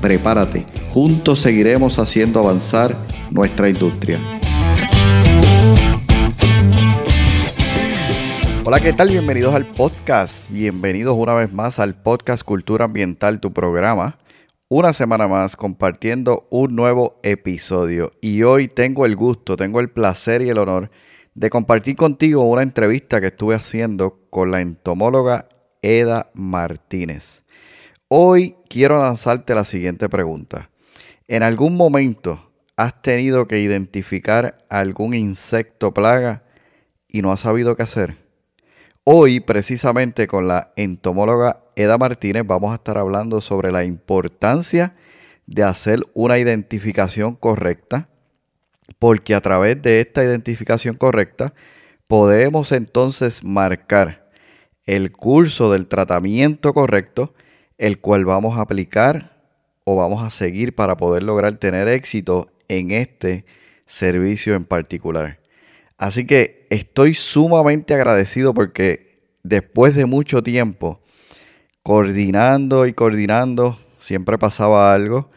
Prepárate, juntos seguiremos haciendo avanzar nuestra industria. Hola, ¿qué tal? Bienvenidos al podcast. Bienvenidos una vez más al podcast Cultura Ambiental, tu programa. Una semana más compartiendo un nuevo episodio. Y hoy tengo el gusto, tengo el placer y el honor de compartir contigo una entrevista que estuve haciendo con la entomóloga Eda Martínez. Hoy quiero lanzarte la siguiente pregunta. ¿En algún momento has tenido que identificar algún insecto plaga y no has sabido qué hacer? Hoy, precisamente con la entomóloga Eda Martínez, vamos a estar hablando sobre la importancia de hacer una identificación correcta, porque a través de esta identificación correcta podemos entonces marcar el curso del tratamiento correcto, el cual vamos a aplicar o vamos a seguir para poder lograr tener éxito en este servicio en particular. Así que estoy sumamente agradecido porque después de mucho tiempo, coordinando y coordinando, siempre pasaba algo.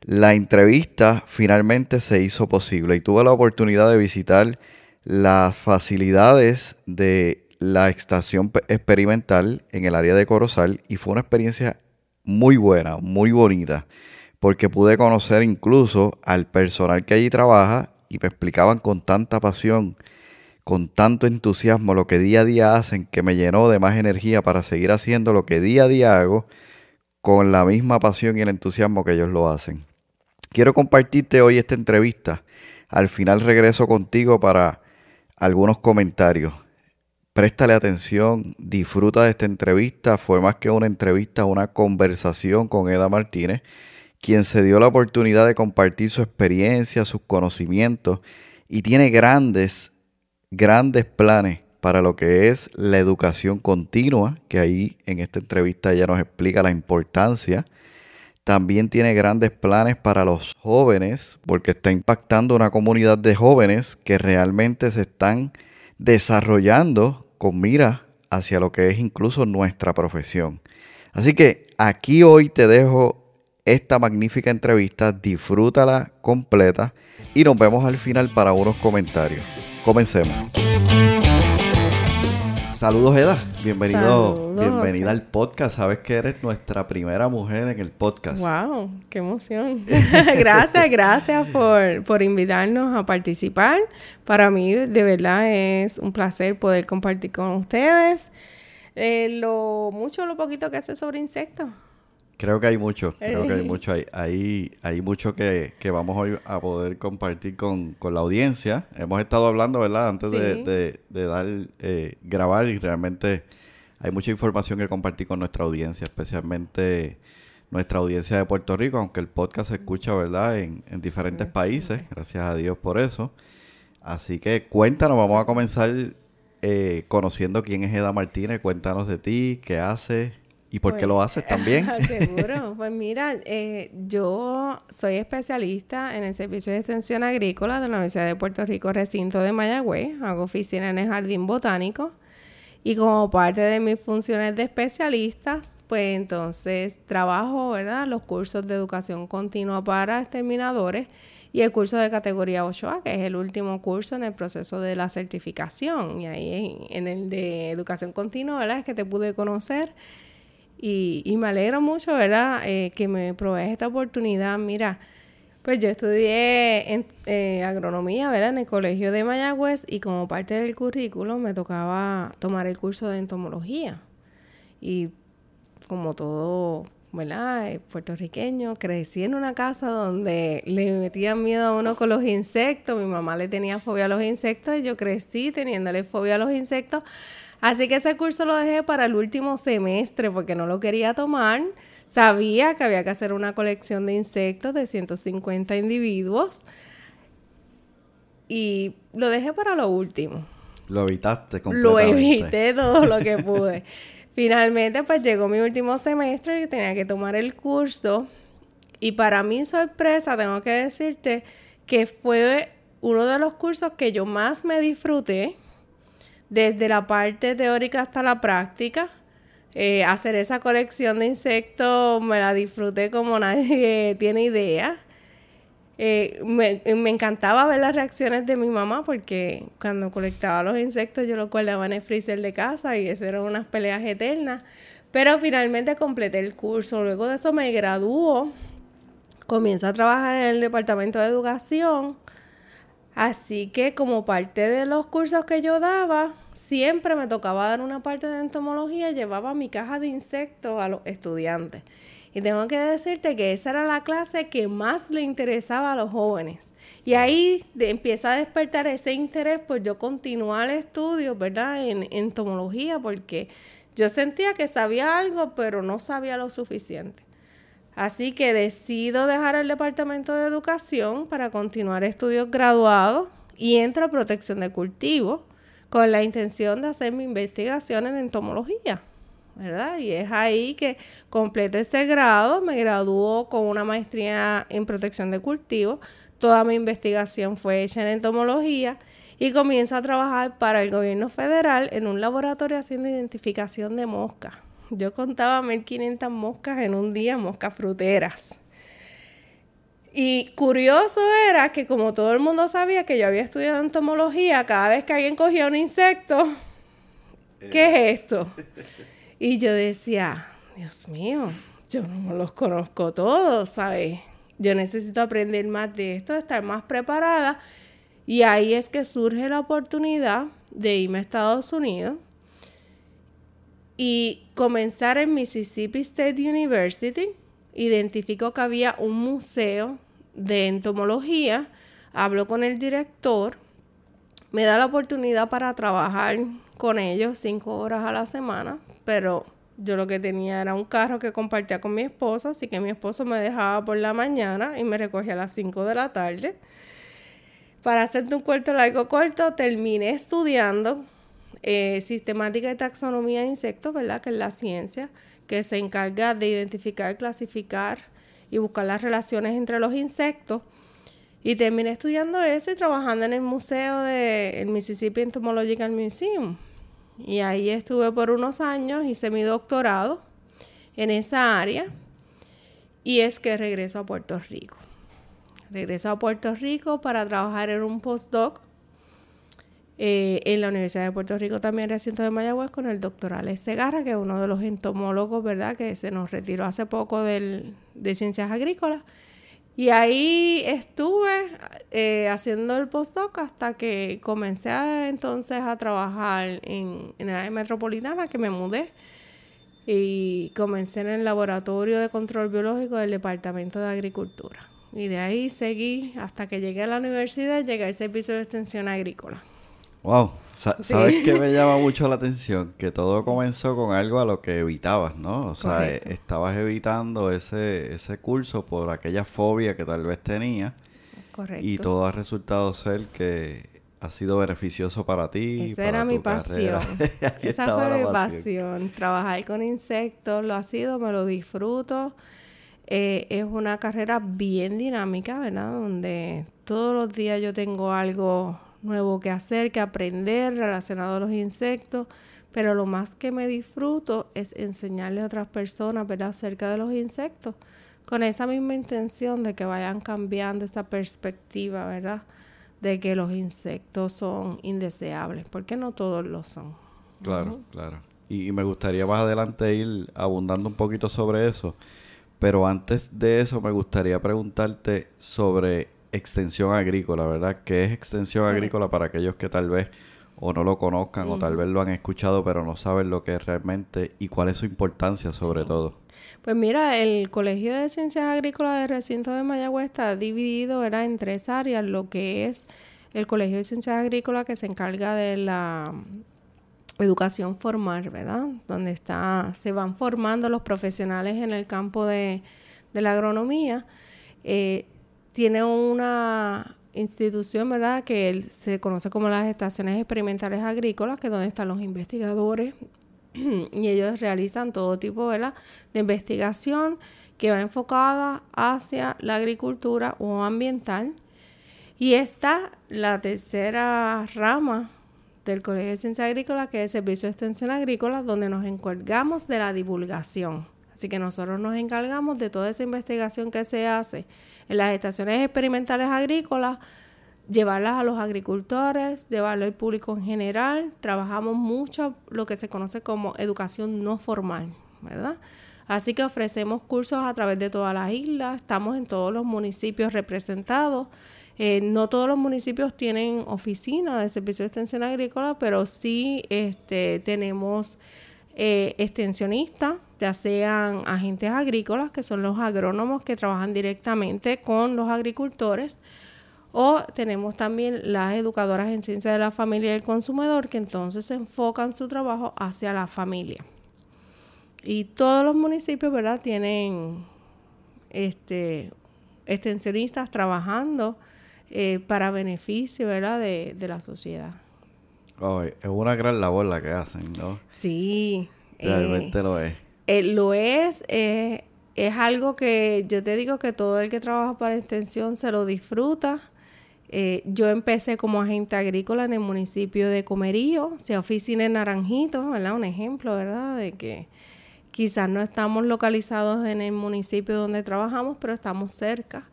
La entrevista finalmente se hizo posible y tuve la oportunidad de visitar las facilidades de la estación experimental en el área de Corozal y fue una experiencia muy buena, muy bonita, porque pude conocer incluso al personal que allí trabaja y me explicaban con tanta pasión, con tanto entusiasmo lo que día a día hacen, que me llenó de más energía para seguir haciendo lo que día a día hago con la misma pasión y el entusiasmo que ellos lo hacen. Quiero compartirte hoy esta entrevista. Al final regreso contigo para algunos comentarios. Préstale atención, disfruta de esta entrevista. Fue más que una entrevista, una conversación con Eda Martínez quien se dio la oportunidad de compartir su experiencia, sus conocimientos y tiene grandes, grandes planes para lo que es la educación continua, que ahí en esta entrevista ella nos explica la importancia. También tiene grandes planes para los jóvenes, porque está impactando una comunidad de jóvenes que realmente se están desarrollando con mira hacia lo que es incluso nuestra profesión. Así que aquí hoy te dejo esta magnífica entrevista, disfrútala completa y nos vemos al final para unos comentarios. Comencemos. Saludos Eda, bienvenido, bienvenida al podcast. Sabes que eres nuestra primera mujer en el podcast. Wow, qué emoción. gracias, gracias por, por invitarnos a participar. Para mí de verdad es un placer poder compartir con ustedes eh, lo mucho o lo poquito que sé sobre insectos. Creo que hay mucho, creo que hay mucho, hay, hay, hay mucho que, que, vamos hoy a poder compartir con, con, la audiencia. Hemos estado hablando, ¿verdad? Antes de, de, dar, eh, grabar y realmente hay mucha información que compartir con nuestra audiencia, especialmente nuestra audiencia de Puerto Rico, aunque el podcast se escucha, ¿verdad? En, en diferentes países, gracias a Dios por eso. Así que cuéntanos, vamos a comenzar eh, conociendo quién es Eda Martínez, cuéntanos de ti, qué haces, ¿Y por qué lo pues, haces también? Seguro. Pues mira, eh, yo soy especialista en el Servicio de Extensión Agrícola de la Universidad de Puerto Rico, recinto de Mayagüez. Hago oficina en el Jardín Botánico. Y como parte de mis funciones de especialistas, pues entonces trabajo, ¿verdad? Los cursos de educación continua para exterminadores y el curso de categoría 8A, que es el último curso en el proceso de la certificación. Y ahí en, el de educación continua, ¿verdad? Es que te pude conocer y, me alegro mucho, ¿verdad? Eh, que me provees esta oportunidad. Mira, pues yo estudié eh, agronomía, ¿verdad? En el colegio de Mayagüez y como parte del currículo me tocaba tomar el curso de entomología. Y como todo, ¿verdad? Eh, puertorriqueño, crecí en una casa donde le metían miedo a uno con los insectos. Mi mamá le tenía fobia a los insectos y yo crecí teniéndole fobia a los insectos Así que ese curso lo dejé para el último semestre porque no lo quería tomar. Sabía que había que hacer una colección de insectos de 150 individuos y lo dejé para lo último. Lo evitaste completamente. Lo evité todo lo que pude. Finalmente, pues llegó mi último semestre y tenía que tomar el curso. Y para mi sorpresa, tengo que decirte que fue uno de los cursos que yo más me disfruté, desde la parte teórica hasta la práctica. Eh, hacer esa colección de insectos me la disfruté como nadie tiene idea. Eh, me, encantaba ver las reacciones de mi mamá porque cuando colectaba los insectos yo los guardaba en el freezer de casa y eso eran unas peleas eternas. Pero finalmente completé el curso. Luego de eso me graduó. Comienzo a trabajar en el departamento de educación. Así que como parte de los cursos que yo daba, siempre me tocaba dar una parte de entomología. Llevaba mi caja de insectos a los estudiantes. Y tengo que decirte que esa era la clase que más le interesaba a los jóvenes. Y ahí empieza a despertar ese interés por yo continuar estudios, ¿verdad? En entomología, porque yo sentía que sabía algo, pero no sabía lo suficiente. Así que decido dejar el departamento de educación para continuar estudios graduados y entro a protección de cultivos con la intención de hacer mi investigación en entomología. ¿verdad? Y es ahí que completo ese grado, me graduó con una maestría en protección de cultivos, toda mi investigación fue hecha en entomología y comienzo a trabajar para el gobierno federal en un laboratorio haciendo identificación de moscas. Yo contaba 1500 moscas en un día, moscas fruteras. Y curioso era que como todo el mundo sabía que yo había estudiado entomología, cada vez que alguien cogía un insecto, ¿qué es esto? Y yo decía, Dios mío, yo no los conozco todos, ¿sabes? Yo necesito aprender más de esto, estar más preparada. Y ahí es que surge la oportunidad de irme a Estados Unidos y comenzar en Mississippi State University. Identifico que había un museo de entomología, hablo con el director, me da la oportunidad para trabajar con ellos cinco horas a la semana, pero yo lo que tenía era un carro que compartía con mi esposo, así que mi esposo me dejaba por la mañana y me recogía a las 5 de la tarde. Para hacerte un cuarto largo corto, terminé estudiando eh, sistemática de taxonomía de insectos, ¿verdad? Que es la ciencia que se encarga de identificar, clasificar y buscar las relaciones entre los insectos. Y terminé estudiando eso y trabajando en el museo del Mississippi Entomological Museum. Y ahí estuve por unos años, hice mi doctorado en esa área. Y es que regreso a Puerto Rico. Regreso a Puerto Rico para trabajar en un postdoc eh, en la Universidad de Puerto Rico, también recinto de Mayagüez, con el doctor Alex Segarra, que es uno de los entomólogos, ¿verdad?, que se nos retiró hace poco del, de ciencias agrícolas. Y ahí estuve eh, haciendo el postdoc hasta que comencé entonces a trabajar en, en el área metropolitana, que me mudé. Y comencé en el laboratorio de control biológico del Departamento de Agricultura. Y de ahí seguí hasta que llegué a la universidad, llegué al servicio de extensión agrícola. Wow, ¿sabes qué me llama mucho la atención? Que todo comenzó con algo a lo que evitabas, ¿no? O sea, e, estabas evitando ese, ese curso por aquella fobia que tal vez tenía. Correcto. Y todo ha resultado ser que ha sido beneficioso para ti. Esa era mi pasión. Esa fue mi pasión. Trabajar con insectos lo ha sido, me lo disfruto. Eh, es una carrera bien dinámica, ¿verdad? Donde todos los días yo tengo algo nuevo que hacer, que aprender relacionado a los insectos, pero lo más que me disfruto es enseñarle a otras personas, ¿verdad?, acerca de los insectos, con esa misma intención de que vayan cambiando esa perspectiva, ¿verdad?, de que los insectos son indeseables, porque no todos lo son. Claro, claro. Y, y me gustaría más adelante ir abundando un poquito sobre eso, pero antes de eso me gustaría preguntarte sobre extensión agrícola, ¿verdad? ¿Qué es extensión agrícola para aquellos que tal vez o no lo conozcan o tal vez lo han escuchado pero no saben lo que es realmente y cuál es su importancia sobre todo? Pues mira, el Colegio de Ciencias Agrícolas del recinto de Mayagüez está dividido ¿verdad? en tres áreas, lo que es el Colegio de Ciencias Agrícolas que se encarga de la educación formal, ¿verdad? Donde está, se van formando los profesionales en el campo de, la agronomía. Eh, tiene una institución, ¿verdad?, que se conoce como las estaciones experimentales agrícolas, que es donde están los investigadores y ellos realizan todo tipo, de investigación que va enfocada hacia la agricultura o ambiental. Y está la tercera rama del Colegio de Ciencias Agrícolas, que es el Servicio de Extensión Agrícola, donde nos encargamos de la divulgación. Así que nosotros nos encargamos de toda esa investigación que se hace en las estaciones experimentales agrícolas, llevarlas a los agricultores, llevarlo al público en general. Trabajamos mucho lo que se conoce como educación no formal, ¿verdad? Así que ofrecemos cursos a través de todas las islas, estamos en todos los municipios representados. Eh, no todos los municipios tienen oficina de servicio de extensión agrícola, pero sí este, tenemos eh, extensionistas, ya sean agentes agrícolas, que son los agrónomos que trabajan directamente con los agricultores, o tenemos también las educadoras en ciencia de la familia y el consumidor, que entonces enfocan su trabajo hacia la familia. Y todos los municipios, ¿verdad? Tienen este, extensionistas trabajando eh, para beneficio, ¿verdad? De, la sociedad. es una gran labor la que hacen, ¿no? Sí. Realmente lo es. Eh, lo es. Eh, es algo que yo te digo que todo el que trabaja para extensión se lo disfruta. yo empecé como agente agrícola en el municipio de Comerío, se oficina en Naranjito, ¿verdad? Un ejemplo, ¿verdad? De que Quizás no estamos localizados en el municipio donde trabajamos, pero estamos cerca.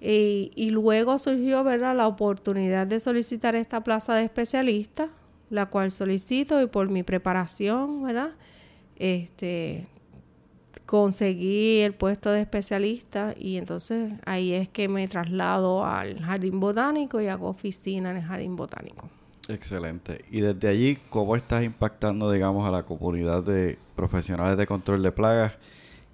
Y, luego surgió ¿verdad? la oportunidad de solicitar esta plaza de especialista, la cual solicito y por mi preparación, ¿verdad? Este, conseguí el puesto de especialista y entonces ahí es que me traslado al jardín botánico y hago oficina en el jardín botánico. Excelente. Y desde allí, ¿cómo estás impactando, digamos, a la comunidad de profesionales de control de plagas?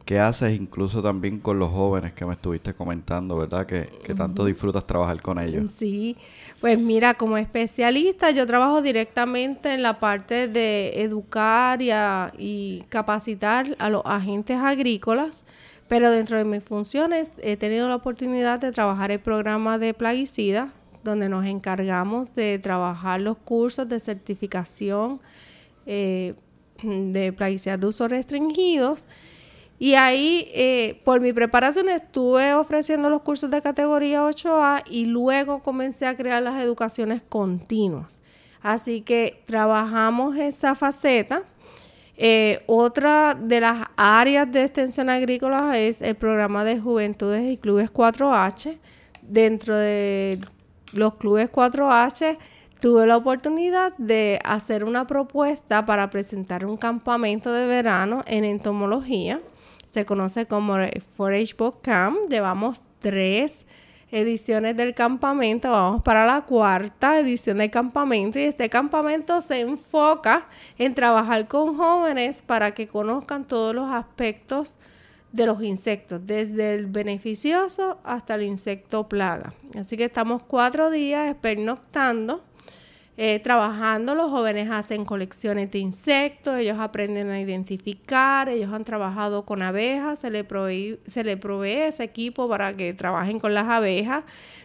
¿Qué haces incluso también con los jóvenes que me estuviste comentando, verdad? Que, tanto disfrutas trabajar con ellos. Sí, pues mira, como especialista yo trabajo directamente en la parte de educar y, y capacitar a los agentes agrícolas, pero dentro de mis funciones he tenido la oportunidad de trabajar el programa de plaguicidas donde nos encargamos de trabajar los cursos de certificación eh, de plaguicidas de uso restringidos. Y ahí, eh, por mi preparación, estuve ofreciendo los cursos de categoría 8A y luego comencé a crear las educaciones continuas. Así que trabajamos esa faceta. Eh, otra de las áreas de extensión agrícola es el programa de juventudes y clubes 4H. Dentro del los clubes 4H, tuve la oportunidad de hacer una propuesta para presentar un campamento de verano en entomología. Se conoce como 4H Book Camp. Llevamos tres ediciones del campamento. Vamos para la cuarta edición del campamento y este campamento se enfoca en trabajar con jóvenes para que conozcan todos los aspectos de los insectos, desde el beneficioso hasta el insecto plaga. Así que estamos cuatro días pernoctando, eh, trabajando. Los jóvenes hacen colecciones de insectos, ellos aprenden a identificar, ellos han trabajado con abejas, se le, provee, se le provee ese equipo para que trabajen con las abejas.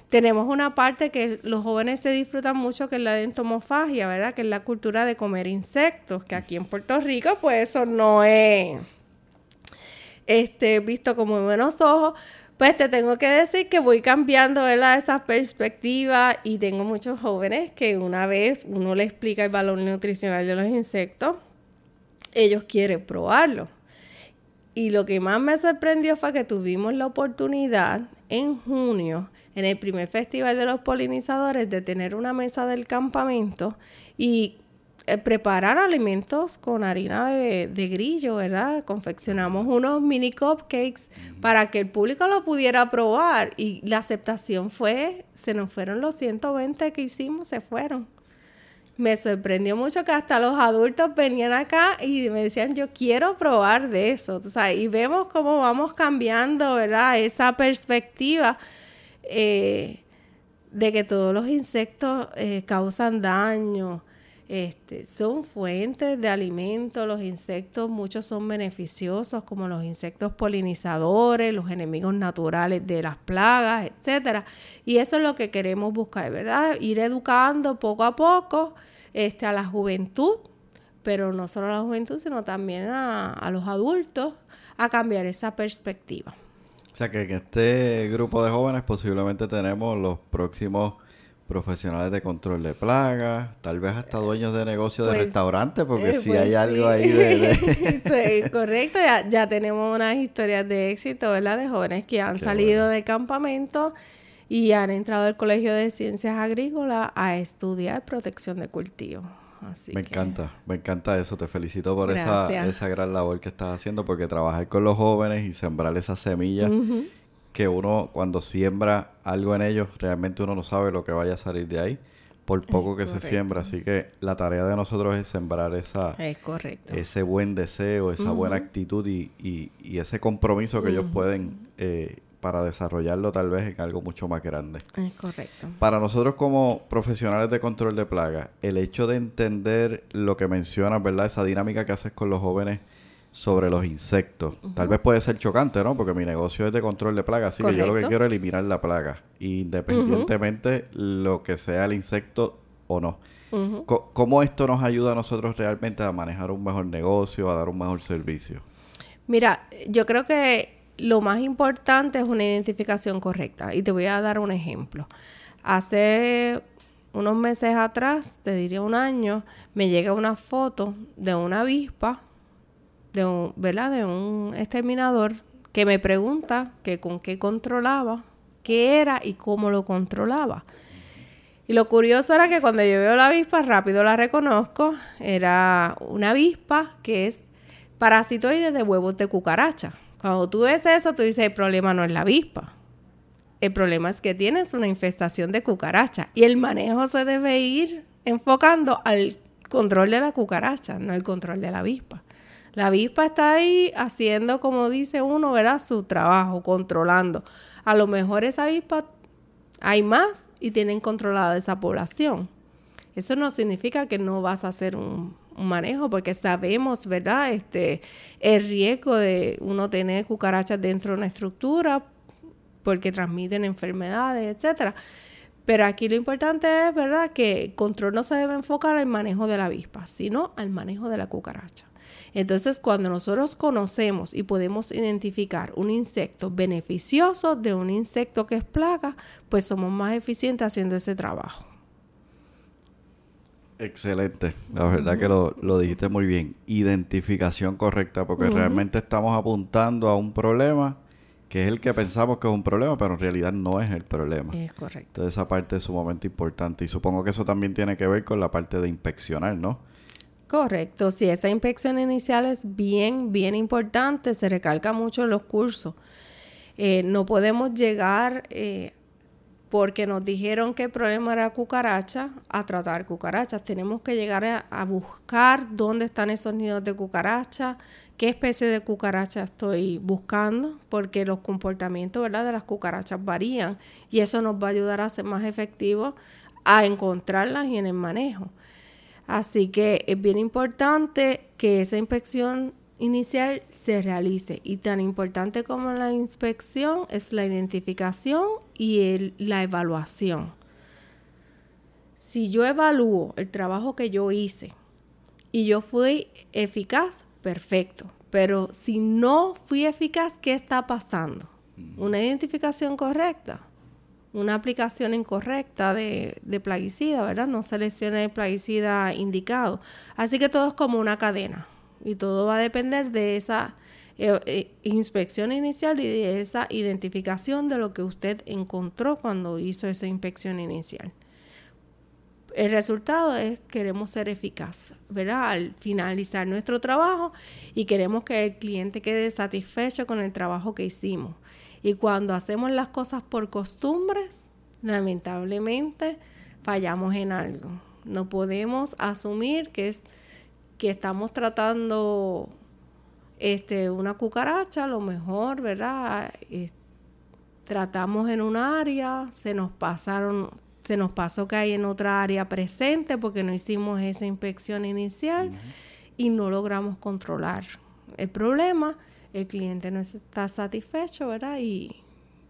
Tenemos una parte que los jóvenes se disfrutan mucho, que es la de entomofagia, ¿verdad? Que es la cultura de comer insectos, que aquí en Puerto Rico, pues eso no es este, visto como buenos ojos, pues te tengo que decir que voy cambiando esa perspectiva y tengo muchos jóvenes que una vez uno le explica el valor nutricional de los insectos, ellos quieren probarlo. Y lo que más me sorprendió fue que tuvimos la oportunidad en junio, en el primer festival de los polinizadores, de tener una mesa del campamento y preparar alimentos con harina de, grillo, ¿verdad? Confeccionamos unos mini cupcakes para que el público lo pudiera probar y la aceptación fue, se nos fueron los 120 que hicimos, se fueron. Me sorprendió mucho que hasta los adultos venían acá y me decían, yo quiero probar de eso. O sea, y vemos cómo vamos cambiando, ¿verdad? Esa perspectiva eh, de que todos los insectos eh, causan daño, Este, son fuentes de alimento, los insectos, muchos son beneficiosos, como los insectos polinizadores, los enemigos naturales de las plagas, etcétera. Y eso es lo que queremos buscar, ¿verdad? Ir educando poco a poco este, a la juventud, pero no solo a la juventud, sino también a, a los adultos, a cambiar esa perspectiva. O sea que en este grupo de jóvenes posiblemente tenemos los próximos profesionales de control de plagas, tal vez hasta dueños de negocios de pues, restaurantes, porque eh, si hay pues algo ahí de... sí, correcto, ya, tenemos unas historias de éxito, ¿verdad? De jóvenes que han salido del campamento y han entrado al Colegio de Ciencias Agrícolas a estudiar protección de cultivo. me encanta, me encanta eso. Te felicito por esa, esa gran labor que estás haciendo, porque trabajar con los jóvenes y sembrar esas semillas que uno cuando siembra algo en ellos, realmente uno no sabe lo que vaya a salir de ahí por poco que se siembra. Así que la tarea de nosotros es sembrar esa, ese buen deseo, esa buena actitud y, y, ese compromiso que ellos pueden eh, para desarrollarlo tal vez en algo mucho más grande. Es correcto. Para nosotros como profesionales de control de plagas, el hecho de entender lo que mencionas, ¿verdad? Esa dinámica que haces con los jóvenes sobre los insectos. Tal vez puede ser chocante, ¿no? Porque mi negocio es de control de plagas, así que yo lo que quiero es eliminar la plaga, independientemente lo que sea el insecto o no. ¿Cómo esto nos ayuda a nosotros realmente a manejar un mejor negocio, a dar un mejor servicio? Mira, yo creo que lo más importante es una identificación correcta. Y te voy a dar un ejemplo. Hace unos meses atrás, te diría un año, me llega una foto de una avispa de un, ¿verdad? De un exterminador que me pregunta que con qué controlaba, qué era y cómo lo controlaba. Y lo curioso era que cuando yo veo la avispa, rápido la reconozco, era una avispa que es parasitoide de huevos de cucaracha. Cuando tú ves eso, tú dices, el problema no es la avispa. El problema es que tienes una infestación de cucaracha y el manejo se debe ir enfocando al control de la cucaracha, no el control de la avispa. La avispa está ahí haciendo, como dice uno, ¿verdad? Su trabajo, controlando. A lo mejor esa avispa hay más y tienen controlada esa población. Eso no significa que no vas a hacer un, manejo, porque sabemos, ¿verdad? Este, el riesgo de uno tener cucarachas dentro de una estructura, porque transmiten enfermedades, etcétera. Pero aquí lo importante es, ¿verdad?, que el control no se debe enfocar al manejo de la avispa, sino al manejo de la cucaracha. Entonces, cuando nosotros conocemos y podemos identificar un insecto beneficioso de un insecto que es plaga, pues somos más eficientes haciendo ese trabajo. Excelente, la verdad que lo, dijiste muy bien. Identificación correcta, porque realmente estamos apuntando a un problema que es el que pensamos que es un problema, pero en realidad no es el problema. Es correcto. Entonces esa parte es sumamente importante y supongo que eso también tiene que ver con la parte de inspeccionar, ¿no? Correcto, si esa inspección inicial es bien, bien importante, se recalca mucho en los cursos. Eh, no podemos llegar eh, porque nos dijeron que el problema era cucaracha a tratar cucarachas. Tenemos que llegar a, buscar dónde están esos nidos de cucaracha, qué especie de cucaracha estoy buscando, porque los comportamientos ¿verdad? de las cucarachas varían y eso nos va a ayudar a ser más efectivos a encontrarlas y en el manejo. Así que es bien importante que esa inspección inicial se realice y tan importante como la inspección es la identificación y la evaluación. Si yo evalúo el trabajo que yo hice y yo fui eficaz, perfecto. Pero si no fui eficaz, ¿qué está pasando? Una identificación correcta una aplicación incorrecta de, plaguicida, ¿verdad? No seleccione el plaguicida indicado. Así que todo es como una cadena y todo va a depender de esa eh, eh, inspección inicial y de esa identificación de lo que usted encontró cuando hizo esa inspección inicial. El resultado es queremos ser eficaz, ¿verdad? Al finalizar nuestro trabajo y queremos que el cliente quede satisfecho con el trabajo que hicimos. Y cuando hacemos las cosas por costumbres, lamentablemente fallamos en algo. No podemos asumir que es que estamos tratando este una cucaracha, a lo mejor, ¿verdad? tratamos en un área, se nos pasaron se nos pasó que hay en otra área presente porque no hicimos esa inspección inicial y no logramos controlar el problema. El cliente no está satisfecho, ¿verdad? Y,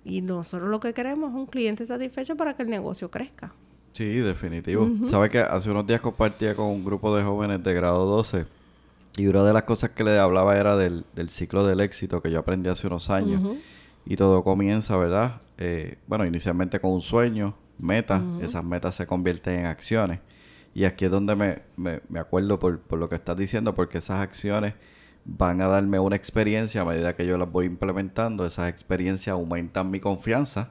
y nosotros lo que queremos es un cliente satisfecho para que el negocio crezca. Sí, definitivo. ¿Sabe que hace unos días compartía con un grupo de jóvenes de grado 12 y una de las cosas que le hablaba era del, ciclo del éxito que yo aprendí hace unos años. Y todo comienza, ¿verdad? Eh, bueno, inicialmente con un sueño, metas. Esas metas se convierten en acciones. Y aquí es donde me, me, acuerdo por, por, lo que estás diciendo, porque esas acciones van a darme una experiencia a medida que yo las voy implementando. Esas experiencias aumentan mi confianza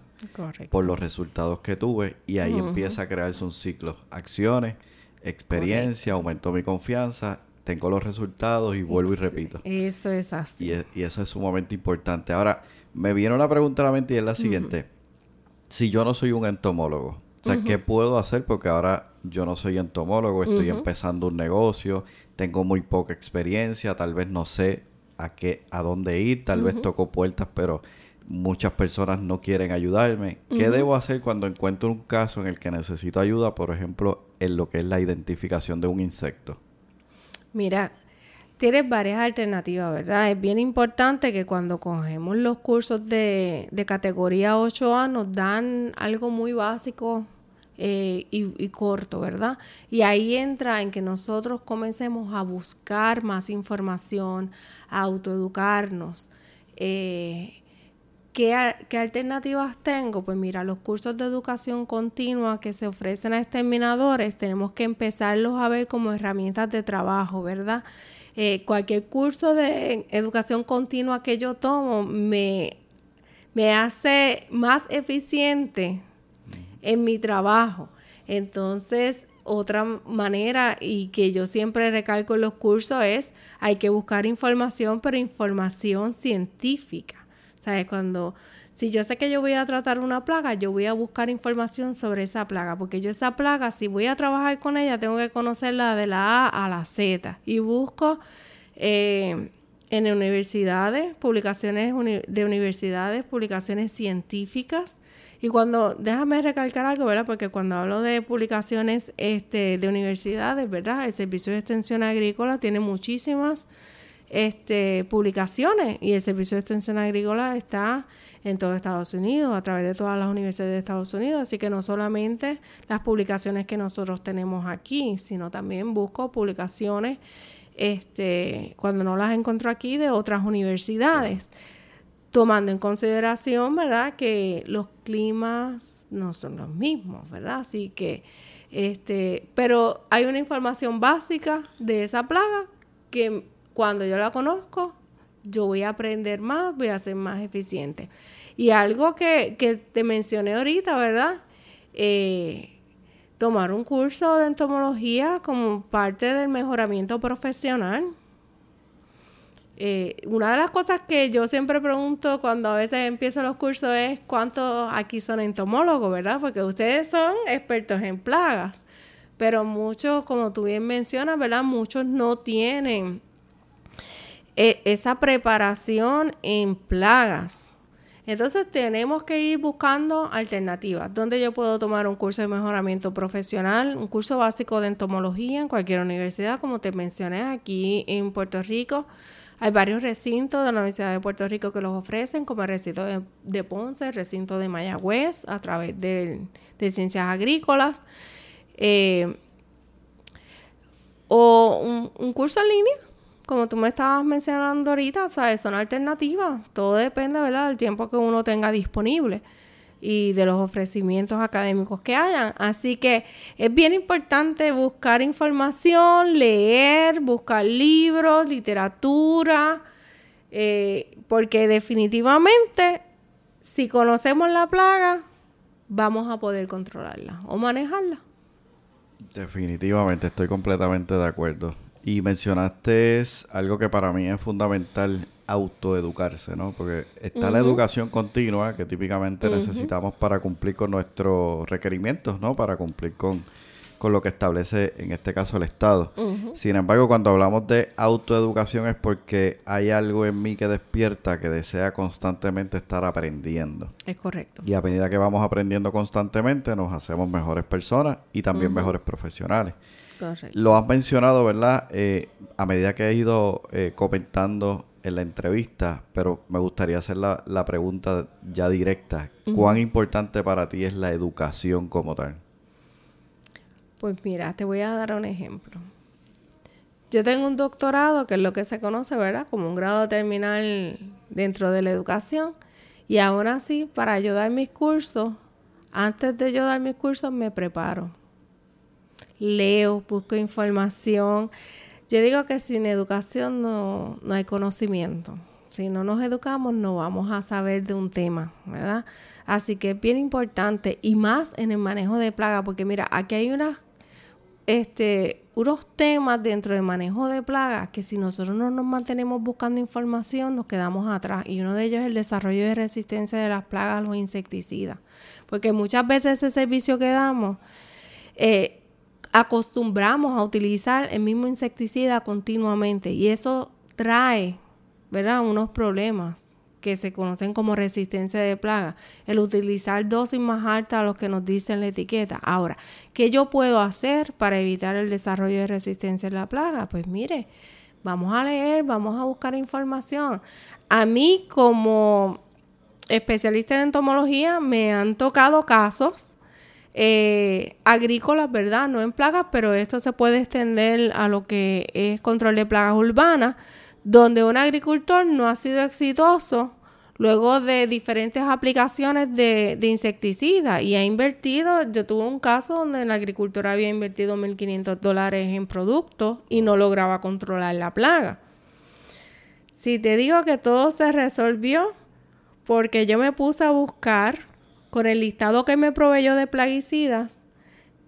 por los resultados que tuve y ahí empieza a crearse un ciclo. Acciones, experiencia, aumentó mi confianza, tengo los resultados y vuelvo y repito. Eso es así. Y, eso es sumamente importante. Ahora, me viene una pregunta a la mente y es la siguiente. Si yo no soy un entomólogo, o sea, ¿qué puedo hacer? Porque ahora yo no soy entomólogo, estoy empezando un negocio, tengo muy poca experiencia, tal vez no sé a qué, a dónde ir, tal vez toco puertas, pero muchas personas no quieren ayudarme. ¿Qué debo hacer cuando encuentro un caso en el que necesito ayuda, por ejemplo, en lo que es la identificación de un insecto? Mira, tienes varias alternativas, ¿verdad? Es bien importante que cuando cogemos los cursos de, de categoría 8A nos dan algo muy básico eh, y, corto, ¿verdad? Y ahí entra en que nosotros comencemos a buscar más información, a autoeducarnos. Eh, ¿Qué, alternativas tengo? Pues mira, los cursos de educación continua que se ofrecen a exterminadores tenemos que empezarlos a ver como herramientas de trabajo, ¿verdad? Eh, cualquier curso de educación continua que yo tomo me, me hace más eficiente en mi trabajo. Entonces, otra manera y que yo siempre recalco en los cursos es hay que buscar información, pero información científica. ¿Sabes? Cuando, si yo sé que yo voy a tratar una plaga, yo voy a buscar información sobre esa plaga, porque yo esa plaga, si voy a trabajar con ella, tengo que conocerla de la A a la Z. Y busco eh, en universidades, publicaciones de universidades, publicaciones científicas. Y cuando, déjame recalcar algo, ¿verdad? Porque cuando hablo de publicaciones este, de universidades, ¿verdad? El Servicio de Extensión Agrícola tiene muchísimas este, publicaciones y el Servicio de Extensión Agrícola está en todo Estados Unidos, a través de todas las universidades de Estados Unidos, así que no solamente las publicaciones que nosotros tenemos aquí, sino también busco publicaciones, este, cuando no las encuentro aquí, de otras universidades, tomando en consideración, ¿verdad?, que los climas no son los mismos, ¿verdad? Así que, este, pero hay una información básica de esa plaga que cuando yo la conozco, yo voy a aprender más, voy a ser más eficiente. Y algo que, te mencioné ahorita, ¿verdad? Eh, tomar un curso de entomología como parte del mejoramiento profesional. Eh, una de las cosas que yo siempre pregunto cuando a veces empiezo los cursos es cuántos aquí son entomólogos, ¿verdad? Porque ustedes son expertos en plagas, pero muchos, como tú bien mencionas, ¿verdad? Muchos no tienen e, esa preparación en plagas. Entonces tenemos que ir buscando alternativas. ¿Dónde yo puedo tomar un curso de mejoramiento profesional? Un curso básico de entomología en cualquier universidad, como te mencioné aquí en Puerto Rico. Hay varios recintos de la Universidad de Puerto Rico que los ofrecen, como el recinto de, Ponce, el recinto de Mayagüez, a través de, ciencias agrícolas. Eh, o un curso en línea como tú me estabas mencionando ahorita, ¿sabes? Son alternativas. Todo depende, ¿verdad?, del tiempo que uno tenga disponible y de los ofrecimientos académicos que hayan. Así que es bien importante buscar información, leer, buscar libros, literatura, eh, porque definitivamente si conocemos la plaga, vamos a poder controlarla o manejarla. Definitivamente, estoy completamente de acuerdo. Y mencionaste algo que para mí es fundamental, autoeducarse, ¿no? Porque está la educación continua que típicamente necesitamos para cumplir con nuestros requerimientos, ¿no? Para cumplir con, con lo que establece en este caso el Estado. Sin embargo, cuando hablamos de autoeducación es porque hay algo en mí que despierta que desea constantemente estar aprendiendo. Es correcto. Y a medida que vamos aprendiendo constantemente, nos hacemos mejores personas y también mejores profesionales. Correcto. Lo has mencionado, ¿verdad? Eh, a medida que he ido eh, comentando en la entrevista, pero me gustaría hacer la, pregunta ya directa. ¿Cuán importante para ti es la educación como tal? Pues mira, te voy a dar un ejemplo. Yo tengo un doctorado, que es lo que se conoce, ¿verdad? Como un grado terminal dentro de la educación. Y aún así, para yo dar mis cursos, antes de yo dar mis cursos, me preparo. Leo, busco información. Yo digo que sin educación no, no hay conocimiento. Si no nos educamos, no vamos a saber de un tema, ¿verdad? Así que es bien importante y más en el manejo de plagas, porque mira, aquí hay unas este, unos temas dentro del manejo de plagas que si nosotros no nos mantenemos buscando información nos quedamos atrás y uno de ellos es el desarrollo de resistencia de las plagas a los insecticidas porque muchas veces ese servicio que damos eh, acostumbramos a utilizar el mismo insecticida continuamente y eso trae ¿verdad? unos problemas que se conocen como resistencia de plaga, el utilizar dosis más altas a los que nos dicen la etiqueta. Ahora, ¿qué yo puedo hacer para evitar el desarrollo de resistencia de la plaga? Pues mire, vamos a leer, vamos a buscar información. A mí como especialista en entomología me han tocado casos eh, agrícolas, ¿verdad? No en plagas, pero esto se puede extender a lo que es control de plagas urbanas donde un agricultor no ha sido exitoso luego de diferentes aplicaciones de, de insecticidas y ha invertido, yo tuve un caso donde el agricultor había invertido 1.500 dólares en productos y no lograba controlar la plaga. Si te digo que todo se resolvió porque yo me puse a buscar con el listado que me proveyó de plaguicidas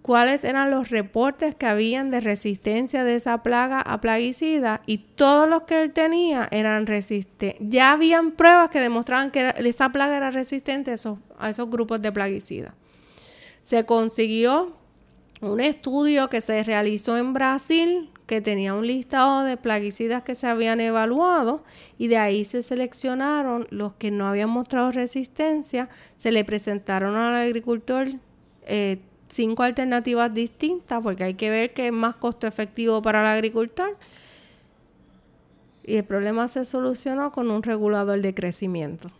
cuáles eran los reportes que habían de resistencia de esa plaga a plaguicida y todos los que él tenía eran resistentes. Ya habían pruebas que demostraban que esa plaga era resistente a esos, a esos grupos de plaguicida. Se consiguió un estudio que se realizó en Brasil que tenía un listado de plaguicidas que se habían evaluado y de ahí se seleccionaron los que no habían mostrado resistencia, se le presentaron al agricultor eh, cinco alternativas distintas porque hay que ver qué es más costo efectivo para el agricultor. Y el problema se solucionó con un regulador de crecimiento.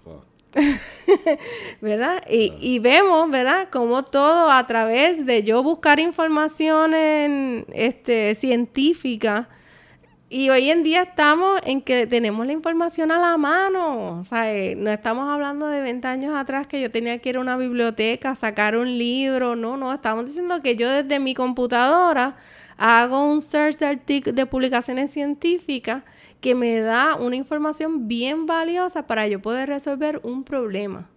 ¿Verdad? Y, y, vemos, ¿verdad? Como todo a través de yo buscar información en, este, científica, y hoy en día estamos en que tenemos la información a la mano. O sea, eh, no estamos hablando de 20 años atrás que yo tenía que ir a una biblioteca, sacar un libro. No, no. Estamos diciendo que yo desde mi computadora hago un search de, de publicaciones científicas que me da una información bien valiosa para yo poder resolver un problema.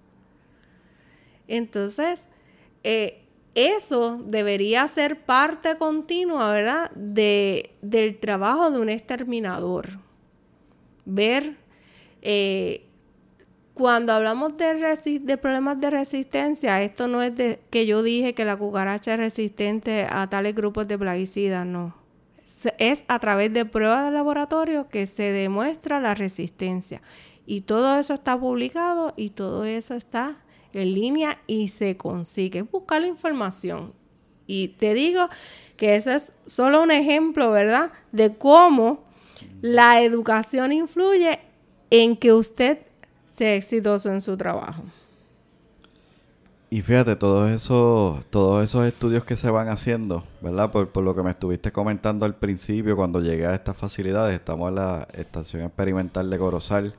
Entonces, eh, eso debería ser parte continua, ¿verdad? De, del trabajo de un exterminador. Ver, eh, cuando hablamos de, de, problemas de resistencia, esto no es de que yo dije que la cucaracha es resistente a tales grupos de plaguicidas, no. Es a través de pruebas de laboratorio que se demuestra la resistencia. Y todo eso está publicado y todo eso está en línea y se consigue. Buscar la información. Y te digo que eso es solo un ejemplo, ¿verdad? De cómo la educación influye en que usted sea exitoso en su trabajo. Y fíjate, todos esos, todos esos estudios que se van haciendo, ¿verdad? Por, por, lo que me estuviste comentando al principio, cuando llegué a estas facilidades, estamos en la estación experimental de Corozal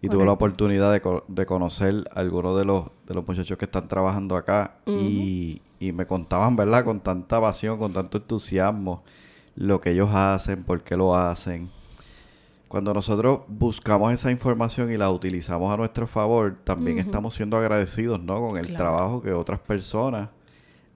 y tuve la oportunidad de, de, conocer a algunos de los, de los muchachos que están trabajando acá y, y, me contaban, ¿verdad? Con tanta pasión, con tanto entusiasmo, lo que ellos hacen, por qué lo hacen. Cuando nosotros buscamos esa información y la utilizamos a nuestro favor, también estamos siendo agradecidos, ¿no? Con el trabajo que otras personas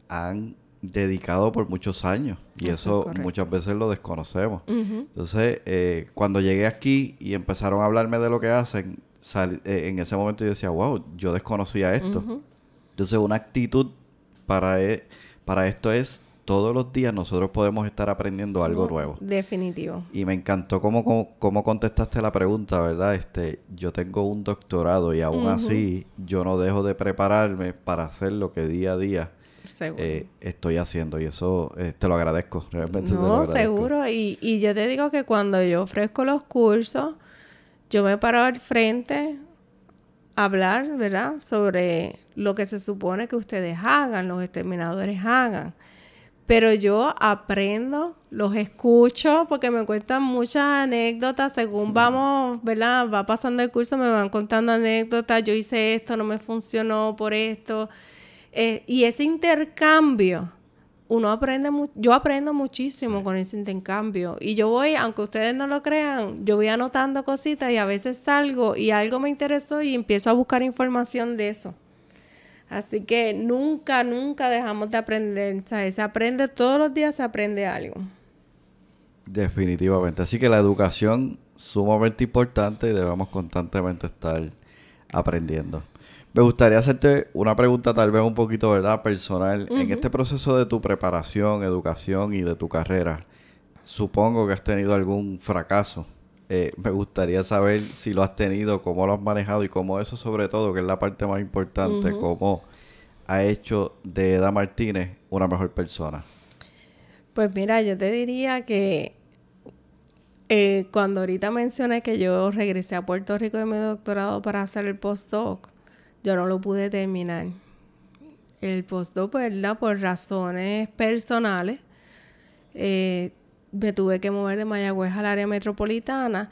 han dedicado por muchos años y eso, muchas veces lo desconocemos. Entonces, eh, cuando llegué aquí y empezaron a hablarme de lo que hacen, eh, en ese momento yo decía, wow, yo desconocía esto. Entonces, una actitud para, e, para esto es todos los días nosotros podemos estar aprendiendo algo nuevo. Definitivo. Y me encantó cómo, cómo, contestaste la pregunta, ¿verdad? Este, yo tengo un doctorado y aún así yo no dejo de prepararme para hacer lo que día a día eh, estoy haciendo y eso eh, te lo agradezco, realmente. No, seguro. Y, y yo te digo que cuando yo ofrezco los cursos, yo me paro al frente a hablar, ¿verdad? Sobre lo que se supone que ustedes hagan, los exterminadores hagan. Pero yo aprendo, los escucho, porque me cuentan muchas anécdotas según vamos, ¿verdad? Va pasando el curso, me van contando anécdotas, yo hice esto, no me funcionó por esto. Eh, y ese intercambio, uno aprende, yo aprendo muchísimo con ese intercambio. Y yo voy, aunque ustedes no lo crean, yo voy anotando cositas y a veces salgo y algo me interesó y empiezo a buscar información de eso. Así que nunca, nunca dejamos de aprender. Se aprende todos los días, se aprende algo. Definitivamente. Así que la educación sumamente importante y debemos constantemente estar aprendiendo. Me gustaría hacerte una pregunta tal vez un poquito, ¿verdad? Personal. En este proceso de tu preparación, educación y de tu carrera, supongo que has tenido algún fracaso. Eh, me gustaría saber si lo has tenido, cómo lo has manejado y cómo eso sobre todo, que es la parte más importante, cómo ha hecho de Eda Martínez una mejor persona. Pues mira, yo te diría que eh, cuando ahorita mencioné que yo regresé a Puerto Rico de mi doctorado para hacer el postdoc, yo no lo pude terminar. El postdoc, ¿verdad? Por razones personales, eh, me tuve que mover de Mayagüez al área metropolitana.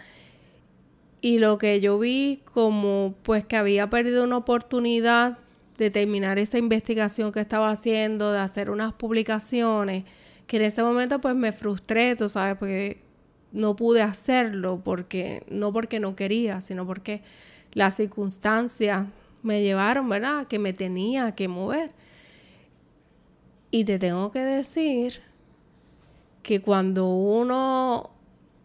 Y lo que yo vi como pues que había perdido una oportunidad de terminar esta investigación que estaba haciendo, de hacer unas publicaciones, que en ese momento pues me frustré, tú sabes, porque no pude hacerlo, porque no porque no quería, sino porque las circunstancias me llevaron, ¿verdad? Que me tenía que mover. Y te tengo que decir que cuando uno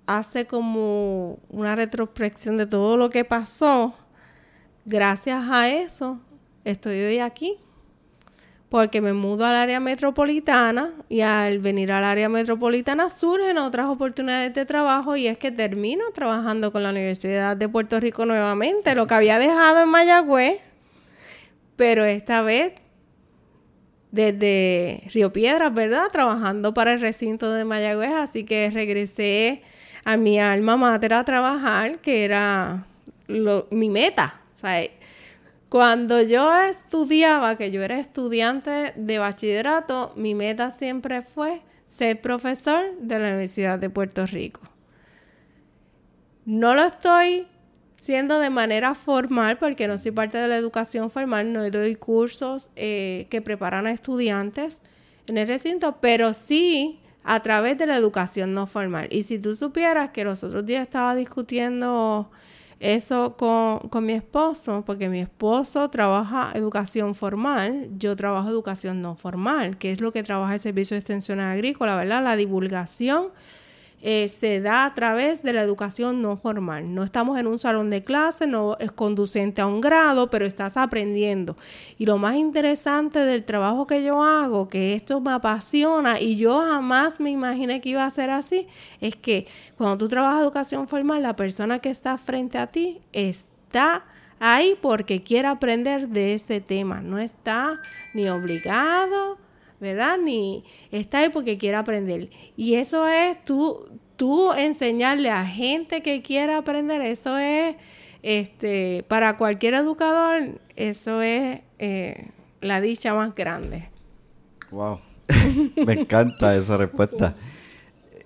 hace como una retrospección de todo lo que pasó, gracias a eso estoy hoy aquí. Porque me mudo al área metropolitana y al venir al área metropolitana surgen otras oportunidades de trabajo y es que termino trabajando con la Universidad de Puerto Rico nuevamente, lo que había dejado en Mayagüez pero esta vez desde Río Piedras, ¿verdad? Trabajando para el recinto de Mayagüez, así que regresé a mi alma mater a trabajar, que era mi meta. O cuando yo estudiaba, que yo era estudiante de bachillerato, mi meta siempre fue ser profesor de la Universidad de Puerto Rico. No lo estoy siendo de manera formal, porque no soy parte de la educación formal, no doy cursos eh, que preparan a estudiantes en el recinto, pero sí a través de la educación no formal. Y si tú supieras que los otros días estaba discutiendo eso con, con, mi esposo, porque mi esposo trabaja educación formal, yo trabajo educación no formal, que es lo que trabaja el Servicio de Extensión Agrícola, ¿verdad? La divulgación eh, se da a través de la educación no formal. No estamos en un salón de clase, no es conducente a un grado, pero estás aprendiendo. Y lo más interesante del trabajo que yo hago, que esto me apasiona y yo jamás me imaginé que iba a ser así, es que cuando tú trabajas educación formal, la persona que está frente a ti está ahí porque quiere aprender de ese tema, no está ni obligado ¿verdad? Ni está ahí porque quiere aprender. Y eso es tú, tú enseñarle a gente que quiera aprender, eso es, este, para cualquier educador, eso es eh, la dicha más grande. Wow, me encanta esa respuesta.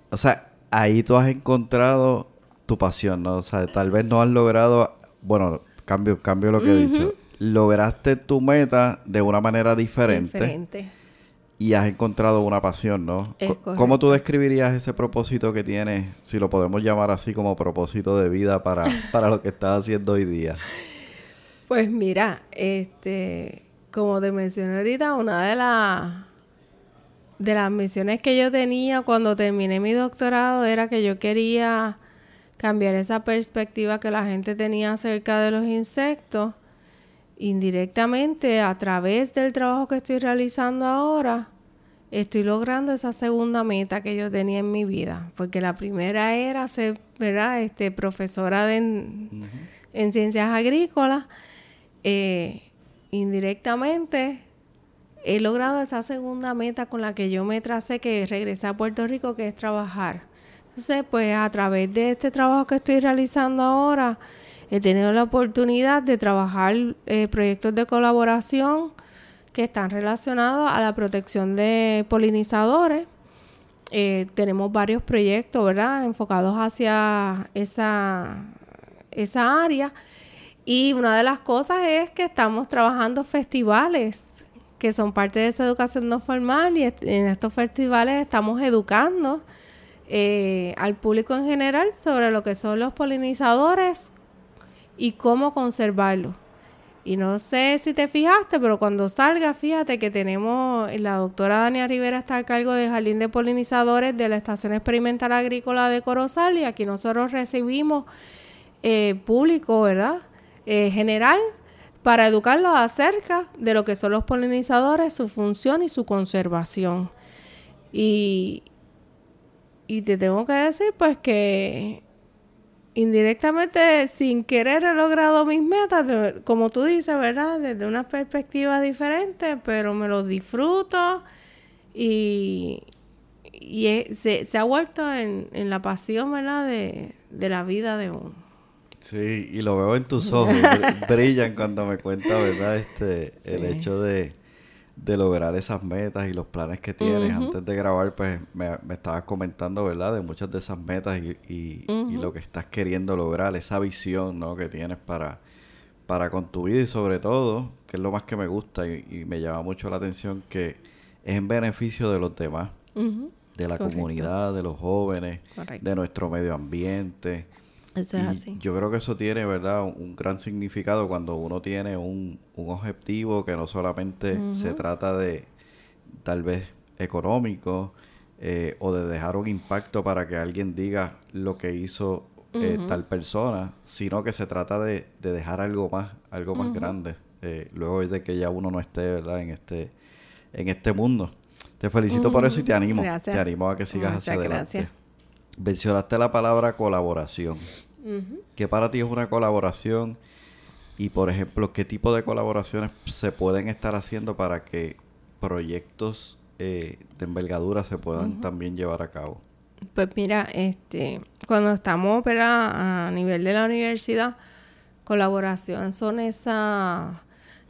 O sea, ahí tú has encontrado tu pasión, ¿no? O sea, tal vez no has logrado, bueno, cambio, cambio lo que he dicho, lograste tu meta de una manera diferente. Diferente y has encontrado una pasión, ¿no? ¿Cómo tú describirías ese propósito que tienes, si lo podemos llamar así como propósito de vida para, para lo que estás haciendo hoy día? Pues mira, este, como te mencioné ahorita, una de las de las misiones que yo tenía cuando terminé mi doctorado era que yo quería cambiar esa perspectiva que la gente tenía acerca de los insectos indirectamente a través del trabajo que estoy realizando ahora estoy logrando esa segunda meta que yo tenía en mi vida, porque la primera era ser, ¿verdad? Este, profesora de, en, ciencias agrícolas. Eh, indirectamente he logrado esa segunda meta con la que yo me tracé, que regresé a Puerto Rico, que es trabajar. Entonces, pues a través de este trabajo que estoy realizando ahora, he tenido la oportunidad de trabajar eh, proyectos de colaboración que están relacionados a la protección de polinizadores. Eh, tenemos varios proyectos, ¿verdad?, enfocados hacia esa, esa área. Y una de las cosas es que estamos trabajando festivales que son parte de esa educación no formal y en estos festivales estamos educando eh, al público en general sobre lo que son los polinizadores y cómo conservarlos. Y no sé si te fijaste, pero cuando salga, fíjate que tenemos, la doctora Dania Rivera está a cargo del Jardín de Polinizadores de la Estación Experimental Agrícola de Corozal y aquí nosotros recibimos eh, público, ¿verdad? Eh, general para educarlos acerca de lo que son los polinizadores, su función y su conservación. Y, y te tengo que decir pues que indirectamente, sin querer, he logrado mis metas, como tú dices, ¿verdad? Desde una perspectiva diferente, pero me los disfruto y, y se, se, ha vuelto en, en la pasión, ¿verdad? De, de la vida de uno. Sí, y lo veo en tus ojos, brillan cuando me cuentas, ¿verdad? Este, el hecho de, lograr esas metas y los planes que tienes. Antes de grabar, pues me, me, estabas comentando, ¿verdad? De muchas de esas metas y, y, lo que estás queriendo lograr, esa visión, ¿no? Que tienes para, para con tu vida y sobre todo, que es lo más que me gusta y, me llama mucho la atención, que es en beneficio de los demás, de la comunidad, de los jóvenes, de nuestro medio ambiente yo creo que eso tiene, ¿verdad? Un, gran significado cuando uno tiene un, objetivo que no solamente se trata de, tal vez, económico eh, o de dejar un impacto para que alguien diga lo que hizo eh, tal persona, sino que se trata de, dejar algo más, algo más grande, eh, luego de que ya uno no esté, ¿verdad? En este, en este mundo. Te felicito por eso y te animo. Te animo a que sigas hacia adelante. Gracias. Mencionaste la palabra colaboración. ¿Qué para ti es una colaboración? Y, por ejemplo, ¿qué tipo de colaboraciones se pueden estar haciendo para que proyectos eh, de envergadura se puedan también llevar a cabo? Pues mira, este, cuando estamos a nivel de la universidad, colaboración son esas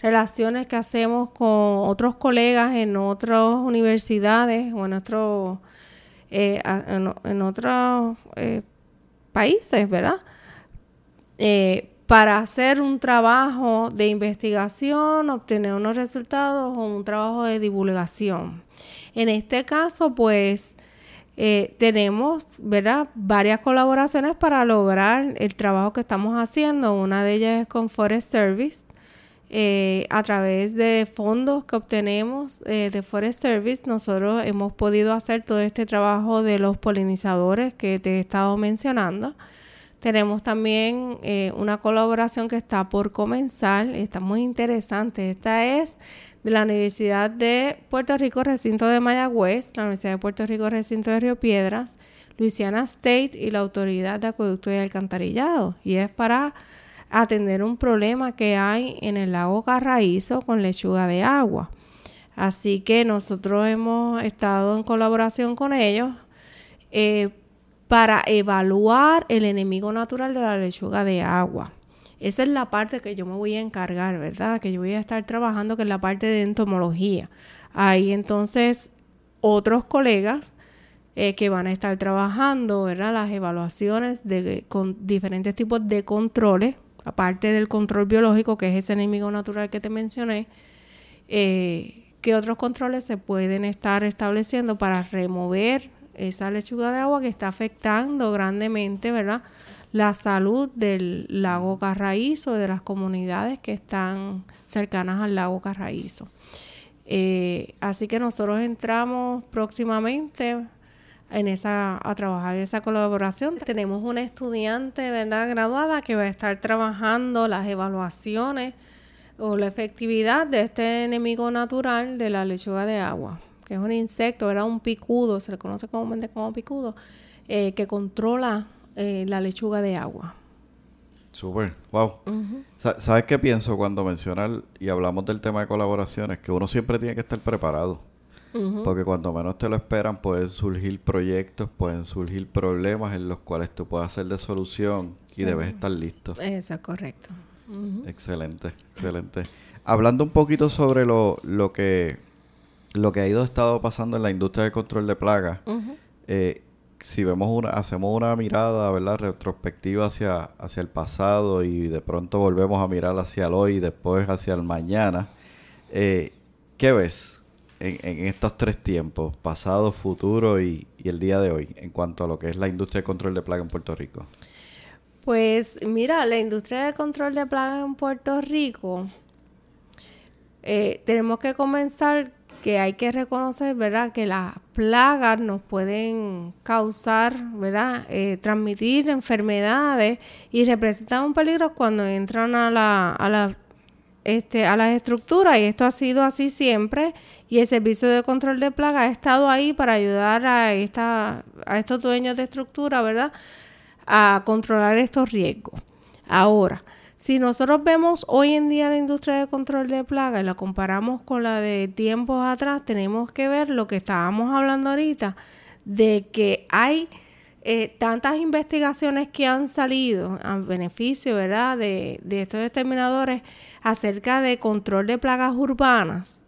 relaciones que hacemos con otros colegas en otras universidades o en otros eh, en, otros eh, países, ¿verdad? Eh, para hacer un trabajo de investigación, obtener unos resultados o un trabajo de divulgación. En este caso, pues, tenemos, ¿verdad? Varias colaboraciones para lograr el trabajo que estamos haciendo. Una de ellas es con Forest Service, eh, a través de fondos que obtenemos eh, de Forest Service, nosotros hemos podido hacer todo este trabajo de los polinizadores que te he estado mencionando. Tenemos también eh, una colaboración que está por comenzar, está muy interesante. Esta es de la Universidad de Puerto Rico, recinto de Mayagüez, la Universidad de Puerto Rico, recinto de Río Piedras, Louisiana State y la Autoridad de Acueducto y Alcantarillado. Y es para atender un problema que hay en el lago Carraízo con lechuga de agua. Así que nosotros hemos estado en colaboración con ellos eh, para evaluar el enemigo natural de la lechuga de agua. Esa es la parte que yo me voy a encargar, ¿verdad? Que yo voy a estar trabajando, que es la parte de entomología. Ahí entonces otros colegas eh, que van a estar trabajando, ¿verdad? Las evaluaciones de, con diferentes tipos de controles aparte del control biológico, que es ese enemigo natural que te mencioné, eh, ¿qué otros controles se pueden estar estableciendo para remover esa lechuga de agua que está afectando grandemente, ¿verdad? La salud del lago Carraízo, de las comunidades que están cercanas al lago Carraízo. Eh, así que nosotros entramos próximamente en esa, a trabajar en esa colaboración. Tenemos una estudiante, ¿verdad? Graduada que va a estar trabajando las evaluaciones o la efectividad de este enemigo natural de la lechuga de agua, que es un insecto, era un picudo, se le conoce comúnmente como picudo, eh, que controla eh, la lechuga de agua. Súper, wow. ¿Sabes qué pienso cuando mencionar y hablamos del tema de colaboraciones? Que uno siempre tiene que estar preparado. Porque cuando menos te lo esperan pueden surgir proyectos, pueden surgir problemas en los cuales tú puedes hacer de solución y debes estar listo. Eso es correcto. Excelente, excelente. Hablando un poquito sobre lo, lo que lo que ha ido estado pasando en la industria de control de plagas, eh, si vemos una, hacemos una mirada, ¿verdad? retrospectiva hacia, hacia el pasado y de pronto volvemos a mirar hacia el hoy y después hacia el mañana, eh, ¿qué ves? En, estos tres tiempos, pasado, futuro y, el día de hoy, en cuanto a lo que es la industria de control de plaga en Puerto Rico? Pues mira, la industria de control de plagas en Puerto Rico, eh, tenemos que comenzar que hay que reconocer, ¿verdad? Que las plagas nos pueden causar, ¿verdad? Eh, transmitir enfermedades y representan un peligro cuando entran a la, a la este, a las estructuras y esto ha sido así siempre y el servicio de control de plaga ha estado ahí para ayudar a, esta, a estos dueños de estructura, ¿verdad? A controlar estos riesgos. Ahora, si nosotros vemos hoy en día la industria de control de plaga y la comparamos con la de tiempos atrás, tenemos que ver lo que estábamos hablando ahorita, de que hay eh, tantas investigaciones que han salido a beneficio, ¿verdad?, de, estos exterminadores acerca de control de plagas urbanas.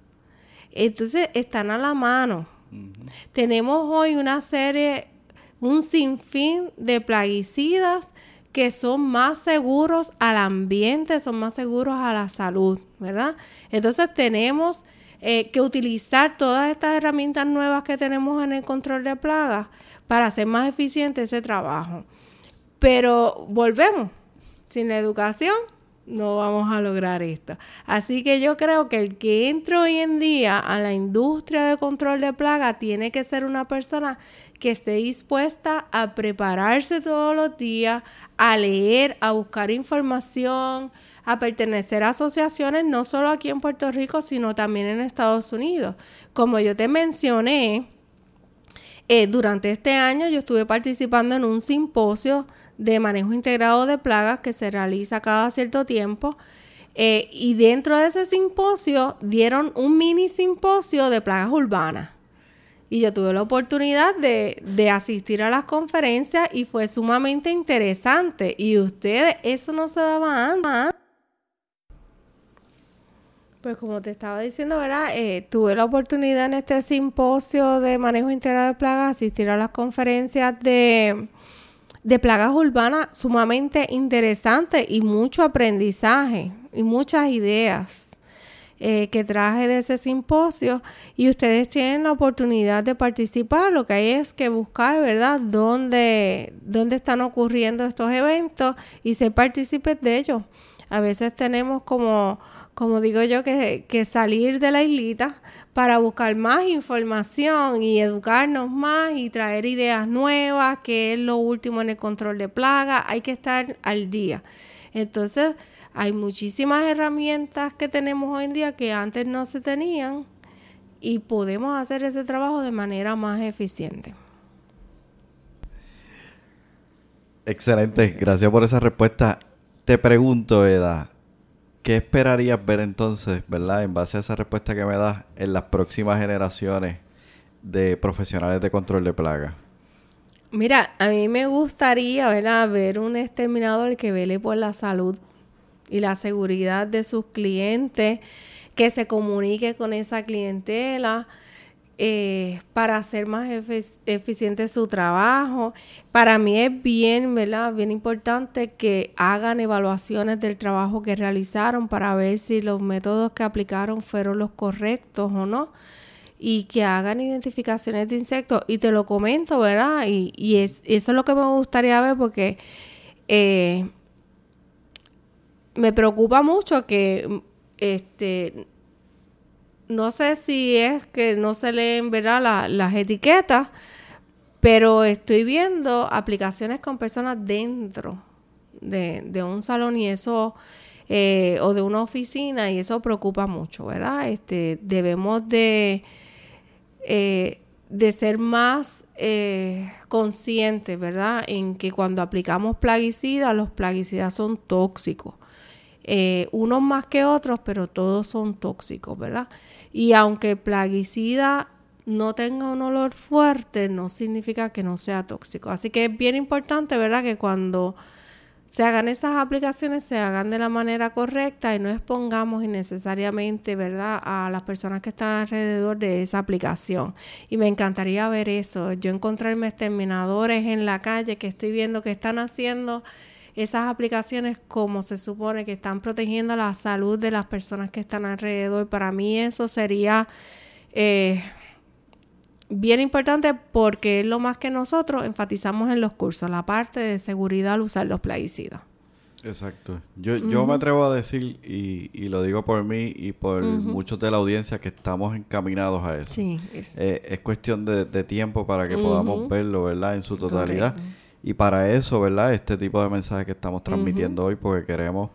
Entonces, están a la mano. Tenemos hoy una serie, un sinfín de plaguicidas que son más seguros al ambiente, son más seguros a la salud, ¿verdad? Entonces tenemos eh, que utilizar todas estas herramientas nuevas que tenemos en el control de plagas para hacer más eficiente ese trabajo. Pero volvemos, sin la educación no vamos a lograr esto. Así que yo creo que el que entre hoy en día a la industria de control de plaga tiene que ser una persona que esté dispuesta a prepararse todos los días, a leer, a buscar información, a pertenecer a asociaciones no solo aquí en Puerto Rico, sino también en Estados Unidos. Como yo te mencioné, eh, durante este año yo estuve participando en un simposio de manejo integrado de plagas que se realiza cada cierto tiempo. Eh, y dentro de ese simposio dieron un mini simposio de plagas urbanas. Y yo tuve la oportunidad de, de, asistir a las conferencias y fue sumamente interesante. Y ustedes, eso no se daba antes. Pues como te estaba diciendo, ¿verdad? Eh, tuve la oportunidad en este simposio de manejo integral de plagas asistir a las conferencias de, de plagas urbanas sumamente interesantes y mucho aprendizaje y muchas ideas eh, que traje de ese simposio y ustedes tienen la oportunidad de participar. Lo que hay es que buscar, ¿verdad?, dónde, dónde están ocurriendo estos eventos y ser partícipes de ellos. A veces tenemos como como digo yo, que, que, salir de la islita para buscar más información y educarnos más y traer ideas nuevas, que es lo último en el control de plagas, hay que estar al día. Entonces, hay muchísimas herramientas que tenemos hoy en día que antes no se tenían y podemos hacer ese trabajo de manera más eficiente. Excelente, gracias por esa respuesta. Te pregunto, Eda, ¿Qué esperarías ver entonces, verdad, en base a esa respuesta que me das, en las próximas generaciones de profesionales de control de plagas? Mira, a mí me gustaría, ¿verdad? ver un exterminador que vele por la salud y la seguridad de sus clientes, que se comunique con esa clientela, eh, para hacer más eficiente su trabajo. Para mí es bien, ¿verdad? Bien importante que hagan evaluaciones del trabajo que realizaron para ver si los métodos que aplicaron fueron los correctos o no. Y que hagan identificaciones de insectos. Y te lo comento, ¿verdad? Y, es, eso es lo que me gustaría ver porque eh, me preocupa mucho que este no sé si es que no se leen ¿verdad? las etiquetas, pero estoy viendo aplicaciones con personas dentro de, un salón y eso, eh, o de una oficina, y eso preocupa mucho, ¿verdad? Este, debemos de eh, de ser más eh, conscientes, ¿verdad? En que cuando aplicamos plaguicidas, los plaguicidas son tóxicos. Eh, unos más que otros, pero todos son tóxicos, ¿verdad? Y aunque plaguicida no tenga un olor fuerte, no significa que no sea tóxico. Así que es bien importante, ¿verdad? Que cuando se hagan esas aplicaciones, se hagan de la manera correcta y no expongamos innecesariamente, ¿verdad?, a las personas que están alrededor de esa aplicación. Y me encantaría ver eso, yo encontrarme exterminadores en la calle que estoy viendo que están haciendo esas aplicaciones como se supone que están protegiendo la salud de las personas que están alrededor. Para mí eso sería... Eh, bien importante porque es lo más que nosotros enfatizamos en los cursos, la parte de seguridad al usar los plaguicidas. Exacto. Yo, yo me atrevo a decir, y, y, lo digo por mí y por muchos de la audiencia, que estamos encaminados a eso. Sí, es, eh, es cuestión de, tiempo para que podamos verlo, ¿verdad? En su totalidad. Y para eso, ¿verdad? Este tipo de mensaje que estamos transmitiendo hoy, porque queremos,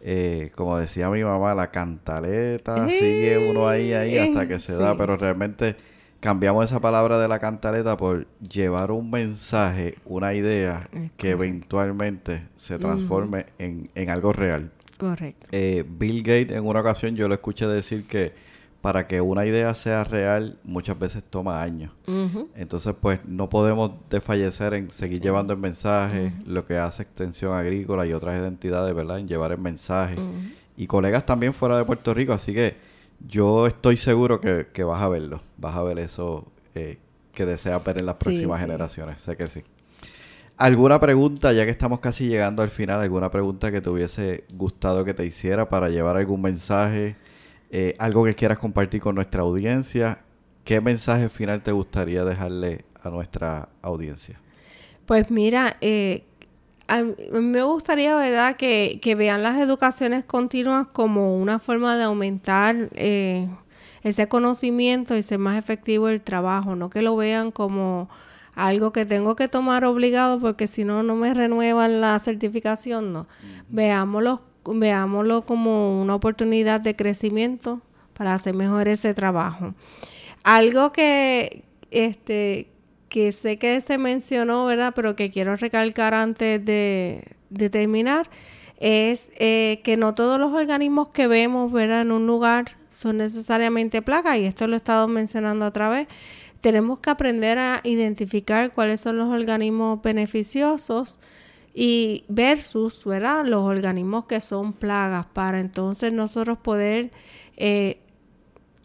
eh, como decía mi mamá, la cantaleta, sigue uno ahí, ahí, hasta que se da, pero realmente cambiamos esa palabra de la cantaleta por llevar un mensaje, una idea que eventualmente se transforme en, algo real. Correcto. Eh, Bill Gates en una ocasión yo lo escuché decir que para que una idea sea real muchas veces toma años. Entonces pues no podemos desfallecer en seguir llevando el mensaje, lo que hace Extensión Agrícola y otras identidades, ¿verdad? En llevar el mensaje. Y colegas también fuera de Puerto Rico, así que yo estoy seguro que, vas a verlo. Vas a ver eso eh, que deseas ver en las próximas generaciones. Sé que sí. ¿Alguna pregunta, ya que estamos casi llegando al final, alguna pregunta que te hubiese gustado que te hiciera para llevar algún mensaje, eh, algo que quieras compartir con nuestra audiencia? ¿Qué mensaje final te gustaría dejarle a nuestra audiencia? Pues mira, eh, a mí me gustaría, ¿verdad?, que, vean las educaciones continuas como una forma de aumentar eh, ese conocimiento y ser más efectivo el trabajo, no que lo vean como algo que tengo que tomar obligado porque si no, no me renuevan la certificación, no. Veámoslo, veámoslo como una oportunidad de crecimiento para hacer mejor ese trabajo. Algo que, este, que sé que se mencionó, ¿verdad? Pero que quiero recalcar antes de, terminar, es eh, que no todos los organismos que vemos, ¿verdad? En un lugar son necesariamente plagas, y esto lo he estado mencionando otra vez. Tenemos que aprender a identificar cuáles son los organismos beneficiosos y versus, ¿verdad? Los organismos que son plagas para entonces nosotros poder eh,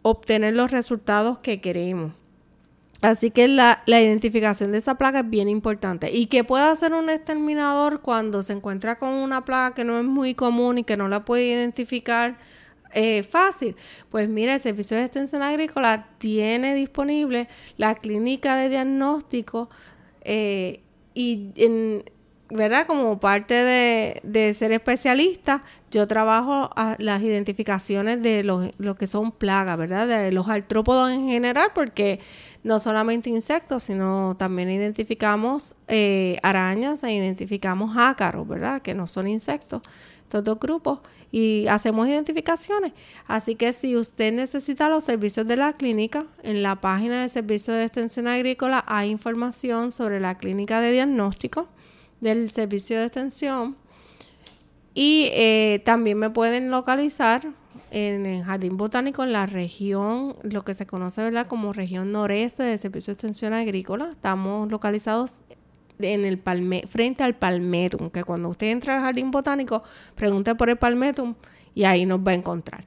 obtener los resultados que queremos. Así que la, identificación de esa plaga es bien importante. ¿Y qué puede hacer un exterminador cuando se encuentra con una plaga que no es muy común y que no la puede identificar eh, fácil? Pues mira, el Servicio de Extensión Agrícola tiene disponible la clínica de diagnóstico eh, y en, ¿verdad? Como parte de, ser especialista, yo trabajo a las identificaciones de lo que son plagas, ¿verdad? De los artrópodos en general, porque no solamente insectos, sino también identificamos eh, arañas e identificamos ácaros, ¿verdad? Que no son insectos, estos dos grupos, y hacemos identificaciones. Así que si usted necesita los servicios de la clínica, en la página de Servicio de Extensión Agrícola hay información sobre la clínica de diagnóstico del servicio de extensión. Y eh, también me pueden localizar en el Jardín Botánico en la región, lo que se conoce ¿verdad? como región noreste de Servicio de Extensión Agrícola. Estamos localizados en el frente al palmetum, que cuando usted entra al Jardín Botánico, pregunte por el palmetum y ahí nos va a encontrar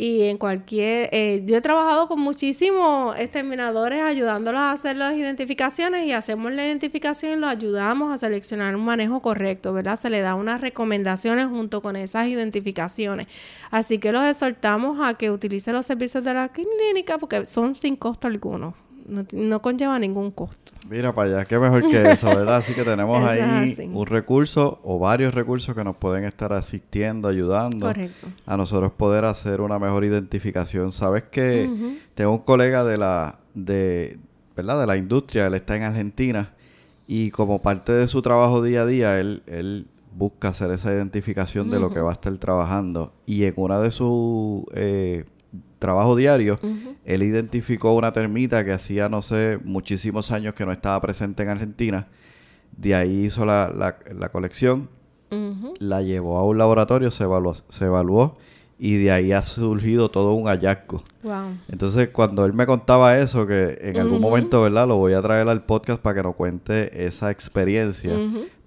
y en cualquier... Eh, yo he trabajado con muchísimos exterminadores ayudándolos a hacer las identificaciones y hacemos la identificación y los ayudamos a seleccionar un manejo correcto, ¿verdad? Se le da unas recomendaciones junto con esas identificaciones. Así que los exhortamos a que utilicen los servicios de la clínica porque son sin costo alguno no, conlleva ningún costo. Mira para allá, qué mejor que eso, ¿verdad? Así que tenemos ahí un recurso o varios recursos que nos pueden estar asistiendo, ayudando a nosotros poder hacer una mejor identificación. Sabes que tengo un colega de la, de, ¿verdad? De la industria, él está en Argentina y como parte de su trabajo día a día, él, él busca hacer esa identificación de lo que va a estar trabajando y en una de sus eh, trabajo diario, él identificó una termita que hacía, no sé, muchísimos años que no estaba presente en Argentina. De ahí hizo la, la, colección, la llevó a un laboratorio, se evaluó, se evaluó y de ahí ha surgido todo un hallazgo. Entonces, cuando él me contaba eso, que en algún momento, ¿verdad? Lo voy a traer al podcast para que nos cuente esa experiencia.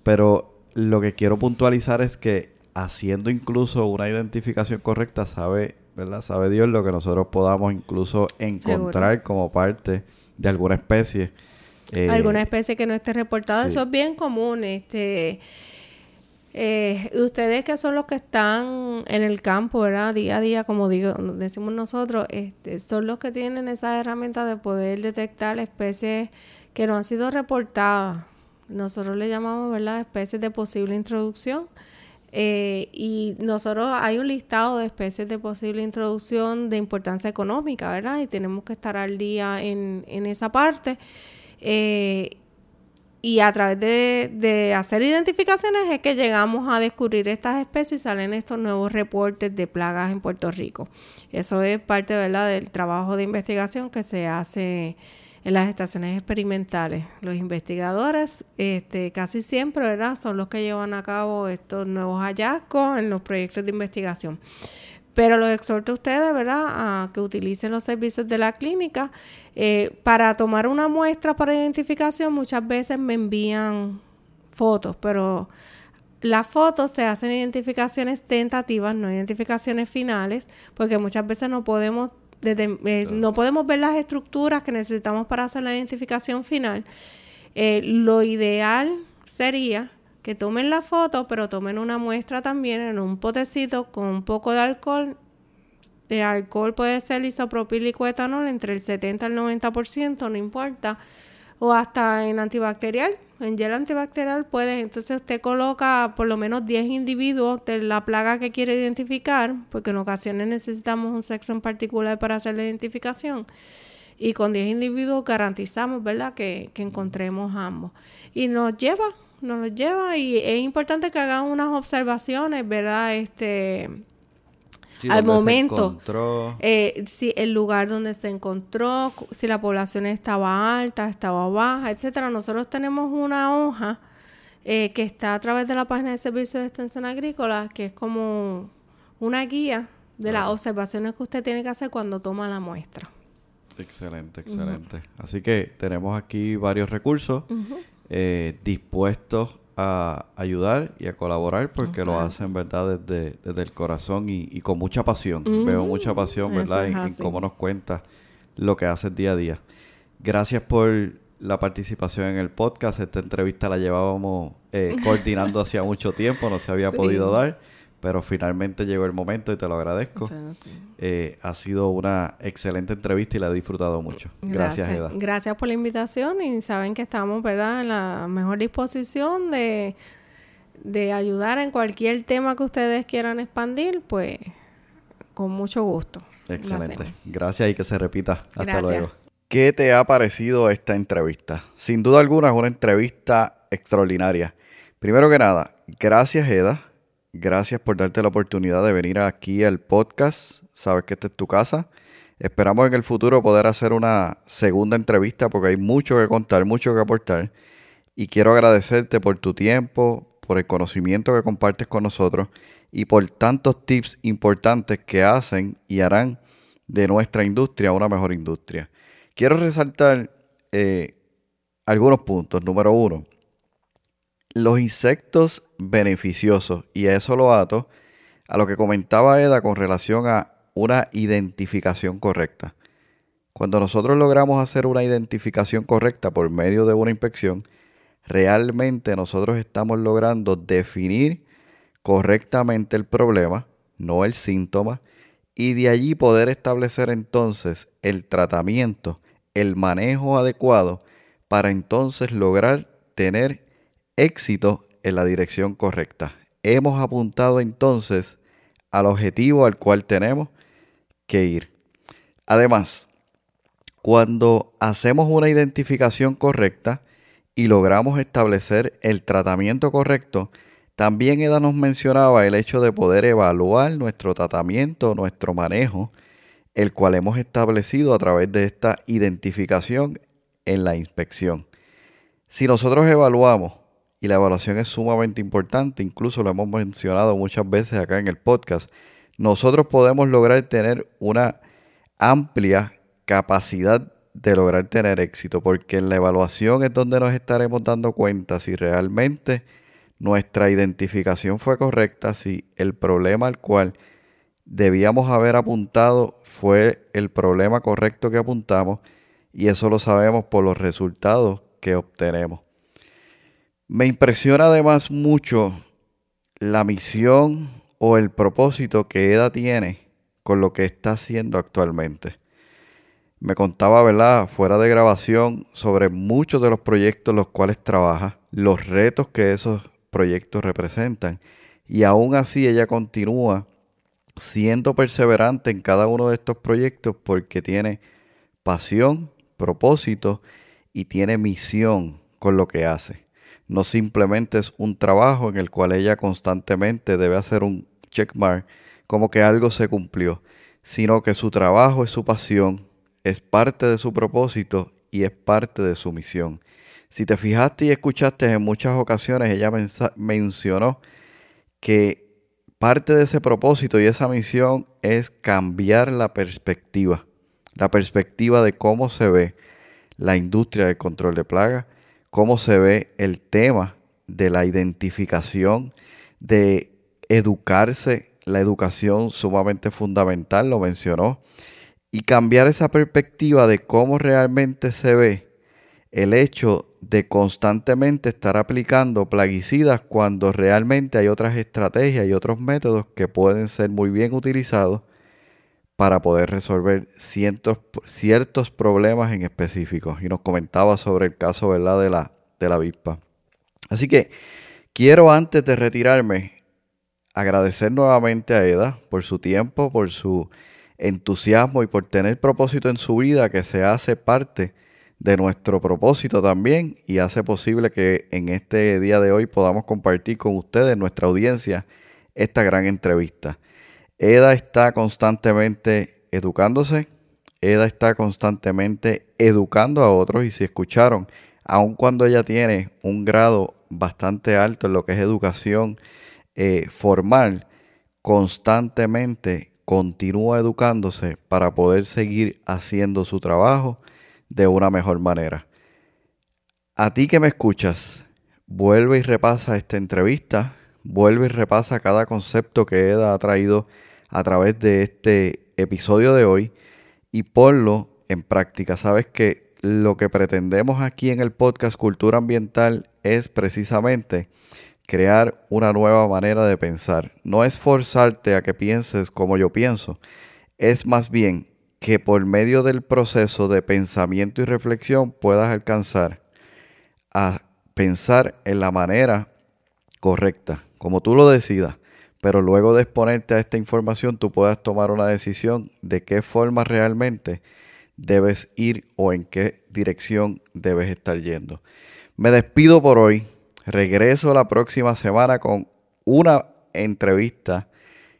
Pero lo que quiero puntualizar es que haciendo incluso una identificación correcta, sabe, ¿verdad? Sabe Dios lo que nosotros podamos incluso encontrar como parte de alguna especie. Eh, alguna especie que no esté reportada, eso es bien común. Este, eh, ustedes que son los que están en el campo, ¿verdad? Día a día, como digo, decimos nosotros, este, son los que tienen esa herramienta de poder detectar especies que no han sido reportadas. Nosotros le llamamos, ¿verdad? Especies de posible introducción. Eh, y nosotros hay un listado de especies de posible introducción de importancia económica, ¿verdad? Y tenemos que estar al día en, en esa parte. Eh, y a través de, hacer identificaciones es que llegamos a descubrir estas especies y salen estos nuevos reportes de plagas en Puerto Rico. Eso es parte ¿verdad? del trabajo de investigación que se hace en las estaciones experimentales. Los investigadores este, casi siempre ¿verdad? son los que llevan a cabo estos nuevos hallazgos en los proyectos de investigación. Pero los exhorto a ustedes, ¿verdad?, a que utilicen los servicios de la clínica. Eh, para tomar una muestra para identificación, muchas veces me envían fotos, pero las fotos se hacen identificaciones tentativas, no identificaciones finales, porque muchas veces no podemos, eh, no podemos ver las estructuras que necesitamos para hacer la identificación final. Eh, lo ideal sería que tomen la foto, pero tomen una muestra también en un potecito con un poco de alcohol. El alcohol puede ser isopropílico etanol entre el 70 y el 90%, no importa. O hasta en antibacterial, en gel antibacterial puede, entonces usted coloca por lo menos 10 individuos de la plaga que quiere identificar, porque en ocasiones necesitamos un sexo en particular para hacer la identificación. Y con 10 individuos garantizamos, ¿verdad?, que, que encontremos ambos. Y nos lleva nos lo lleva y es importante que hagan unas observaciones, ¿verdad? Este, al momento, eh, si el lugar donde se encontró, si la población estaba alta, estaba baja, etcétera. Nosotros tenemos una hoja eh, que está a través de la página de Servicio de Extensión Agrícola, que es como una guía de las observaciones que usted tiene que hacer cuando toma la muestra. Excelente, excelente. Así que tenemos aquí varios recursos eh, dispuestos a ayudar y a colaborar porque lo hacen, ¿verdad? Desde, desde el corazón y, con mucha pasión. Veo mucha pasión, ¿verdad? En, cómo nos cuenta lo que hace día a día. Gracias por la participación en el podcast. Esta entrevista la llevábamos eh, coordinando hacía mucho tiempo, no se había podido dar pero finalmente llegó el momento y te lo agradezco. Eh, ha sido una excelente entrevista y la he disfrutado mucho. Gracias, Eda. Gracias por la invitación y saben que estamos, ¿verdad?, en la mejor disposición de, de ayudar en cualquier tema que ustedes quieran expandir, pues con mucho gusto. Excelente. Gracias y que se repita. Hasta luego. ¿Qué te ha parecido esta entrevista? Sin duda alguna es una entrevista extraordinaria. Primero que nada, gracias Eda Gracias por darte la oportunidad de venir aquí al podcast. Sabes que esta es tu casa. Esperamos en el futuro poder hacer una segunda entrevista porque hay mucho que contar, mucho que aportar. Y quiero agradecerte por tu tiempo, por el conocimiento que compartes con nosotros y por tantos tips importantes que hacen y harán de nuestra industria una mejor industria. Quiero resaltar eh, algunos puntos. Número uno, los insectos beneficiosos, y eso lo ato a lo que comentaba Eda con relación a una identificación correcta. Cuando nosotros logramos hacer una identificación correcta por medio de una inspección, realmente nosotros estamos logrando definir correctamente el problema, no el síntoma, y de allí poder establecer entonces el tratamiento, el manejo adecuado para entonces lograr tener éxito en la dirección correcta. Hemos apuntado entonces al objetivo al cual tenemos que ir. Además, cuando hacemos una identificación correcta y logramos establecer el tratamiento correcto, también Eda nos mencionaba el hecho de poder evaluar nuestro tratamiento, nuestro manejo el cual hemos establecido a través de esta identificación en la inspección. Si nosotros evaluamos, y la evaluación es sumamente importante, incluso lo hemos mencionado muchas veces acá en el podcast, nosotros podemos lograr tener una amplia capacidad de lograr tener éxito, porque en la evaluación es donde nos estaremos dando cuenta si realmente nuestra identificación fue correcta, si el problema al cual debíamos haber apuntado fue el problema correcto que apuntamos y eso lo sabemos por los resultados que obtenemos. Me impresiona además mucho la misión o el propósito que EDA tiene con lo que está haciendo actualmente. Me contaba, ¿verdad?, fuera de grabación sobre muchos de los proyectos los cuales trabaja, los retos que esos proyectos representan. Y aún así ella continúa siendo perseverante en cada uno de estos proyectos porque tiene pasión, propósito y tiene misión con lo que hace. No simplemente es un trabajo en el cual ella constantemente debe hacer un checkmark como que algo se cumplió, sino que su trabajo es su pasión, es parte de su propósito y es parte de su misión. Si te fijaste y escuchaste en muchas ocasiones, ella mencionó que parte de ese propósito y esa misión es cambiar la perspectiva, la perspectiva de cómo se ve la industria del control de plagas, cómo se ve el tema de la identificación, de educarse, la educación sumamente fundamental, lo mencionó, y cambiar esa perspectiva de cómo realmente se ve el hecho de constantemente estar aplicando plaguicidas cuando realmente hay otras estrategias y otros métodos que pueden ser muy bien utilizados para poder resolver ciertos, ciertos problemas en específicos. Y nos comentaba sobre el caso ¿verdad? De, la, de la avispa. Así que quiero antes de retirarme agradecer nuevamente a Eda por su tiempo, por su entusiasmo y por tener propósito en su vida que se hace parte de nuestro propósito también y hace posible que en este día de hoy podamos compartir con ustedes, nuestra audiencia, esta gran entrevista. Eda está constantemente educándose, Eda está constantemente educando a otros y si escucharon, aun cuando ella tiene un grado bastante alto en lo que es educación eh, formal, constantemente continúa educándose para poder seguir haciendo su trabajo de una mejor manera. A ti que me escuchas, vuelve y repasa esta entrevista, vuelve y repasa cada concepto que Eda ha traído a través de este episodio de hoy y ponlo en práctica. Sabes que lo que pretendemos aquí en el podcast Cultura Ambiental es precisamente crear una nueva manera de pensar. No es forzarte a que pienses como yo pienso, es más bien que por medio del proceso de pensamiento y reflexión puedas alcanzar a pensar en la manera correcta, como tú lo decidas, pero luego de exponerte a esta información tú puedas tomar una decisión de qué forma realmente debes ir o en qué dirección debes estar yendo. Me despido por hoy. Regreso la próxima semana con una entrevista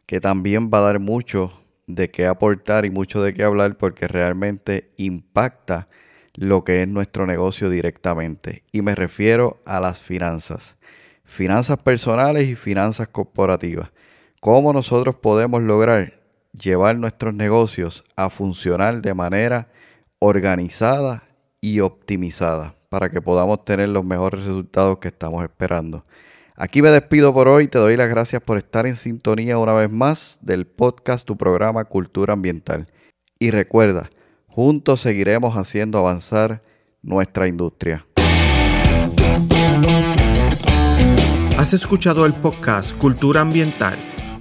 que también va a dar mucho de qué aportar y mucho de qué hablar porque realmente impacta lo que es nuestro negocio directamente. Y me refiero a las finanzas. Finanzas personales y finanzas corporativas. ¿Cómo nosotros podemos lograr llevar nuestros negocios a funcionar de manera organizada y optimizada? para que podamos tener los mejores resultados que estamos esperando. Aquí me despido por hoy, te doy las gracias por estar en sintonía una vez más del podcast Tu programa Cultura Ambiental. Y recuerda, juntos seguiremos haciendo avanzar nuestra industria. Has escuchado el podcast Cultura Ambiental.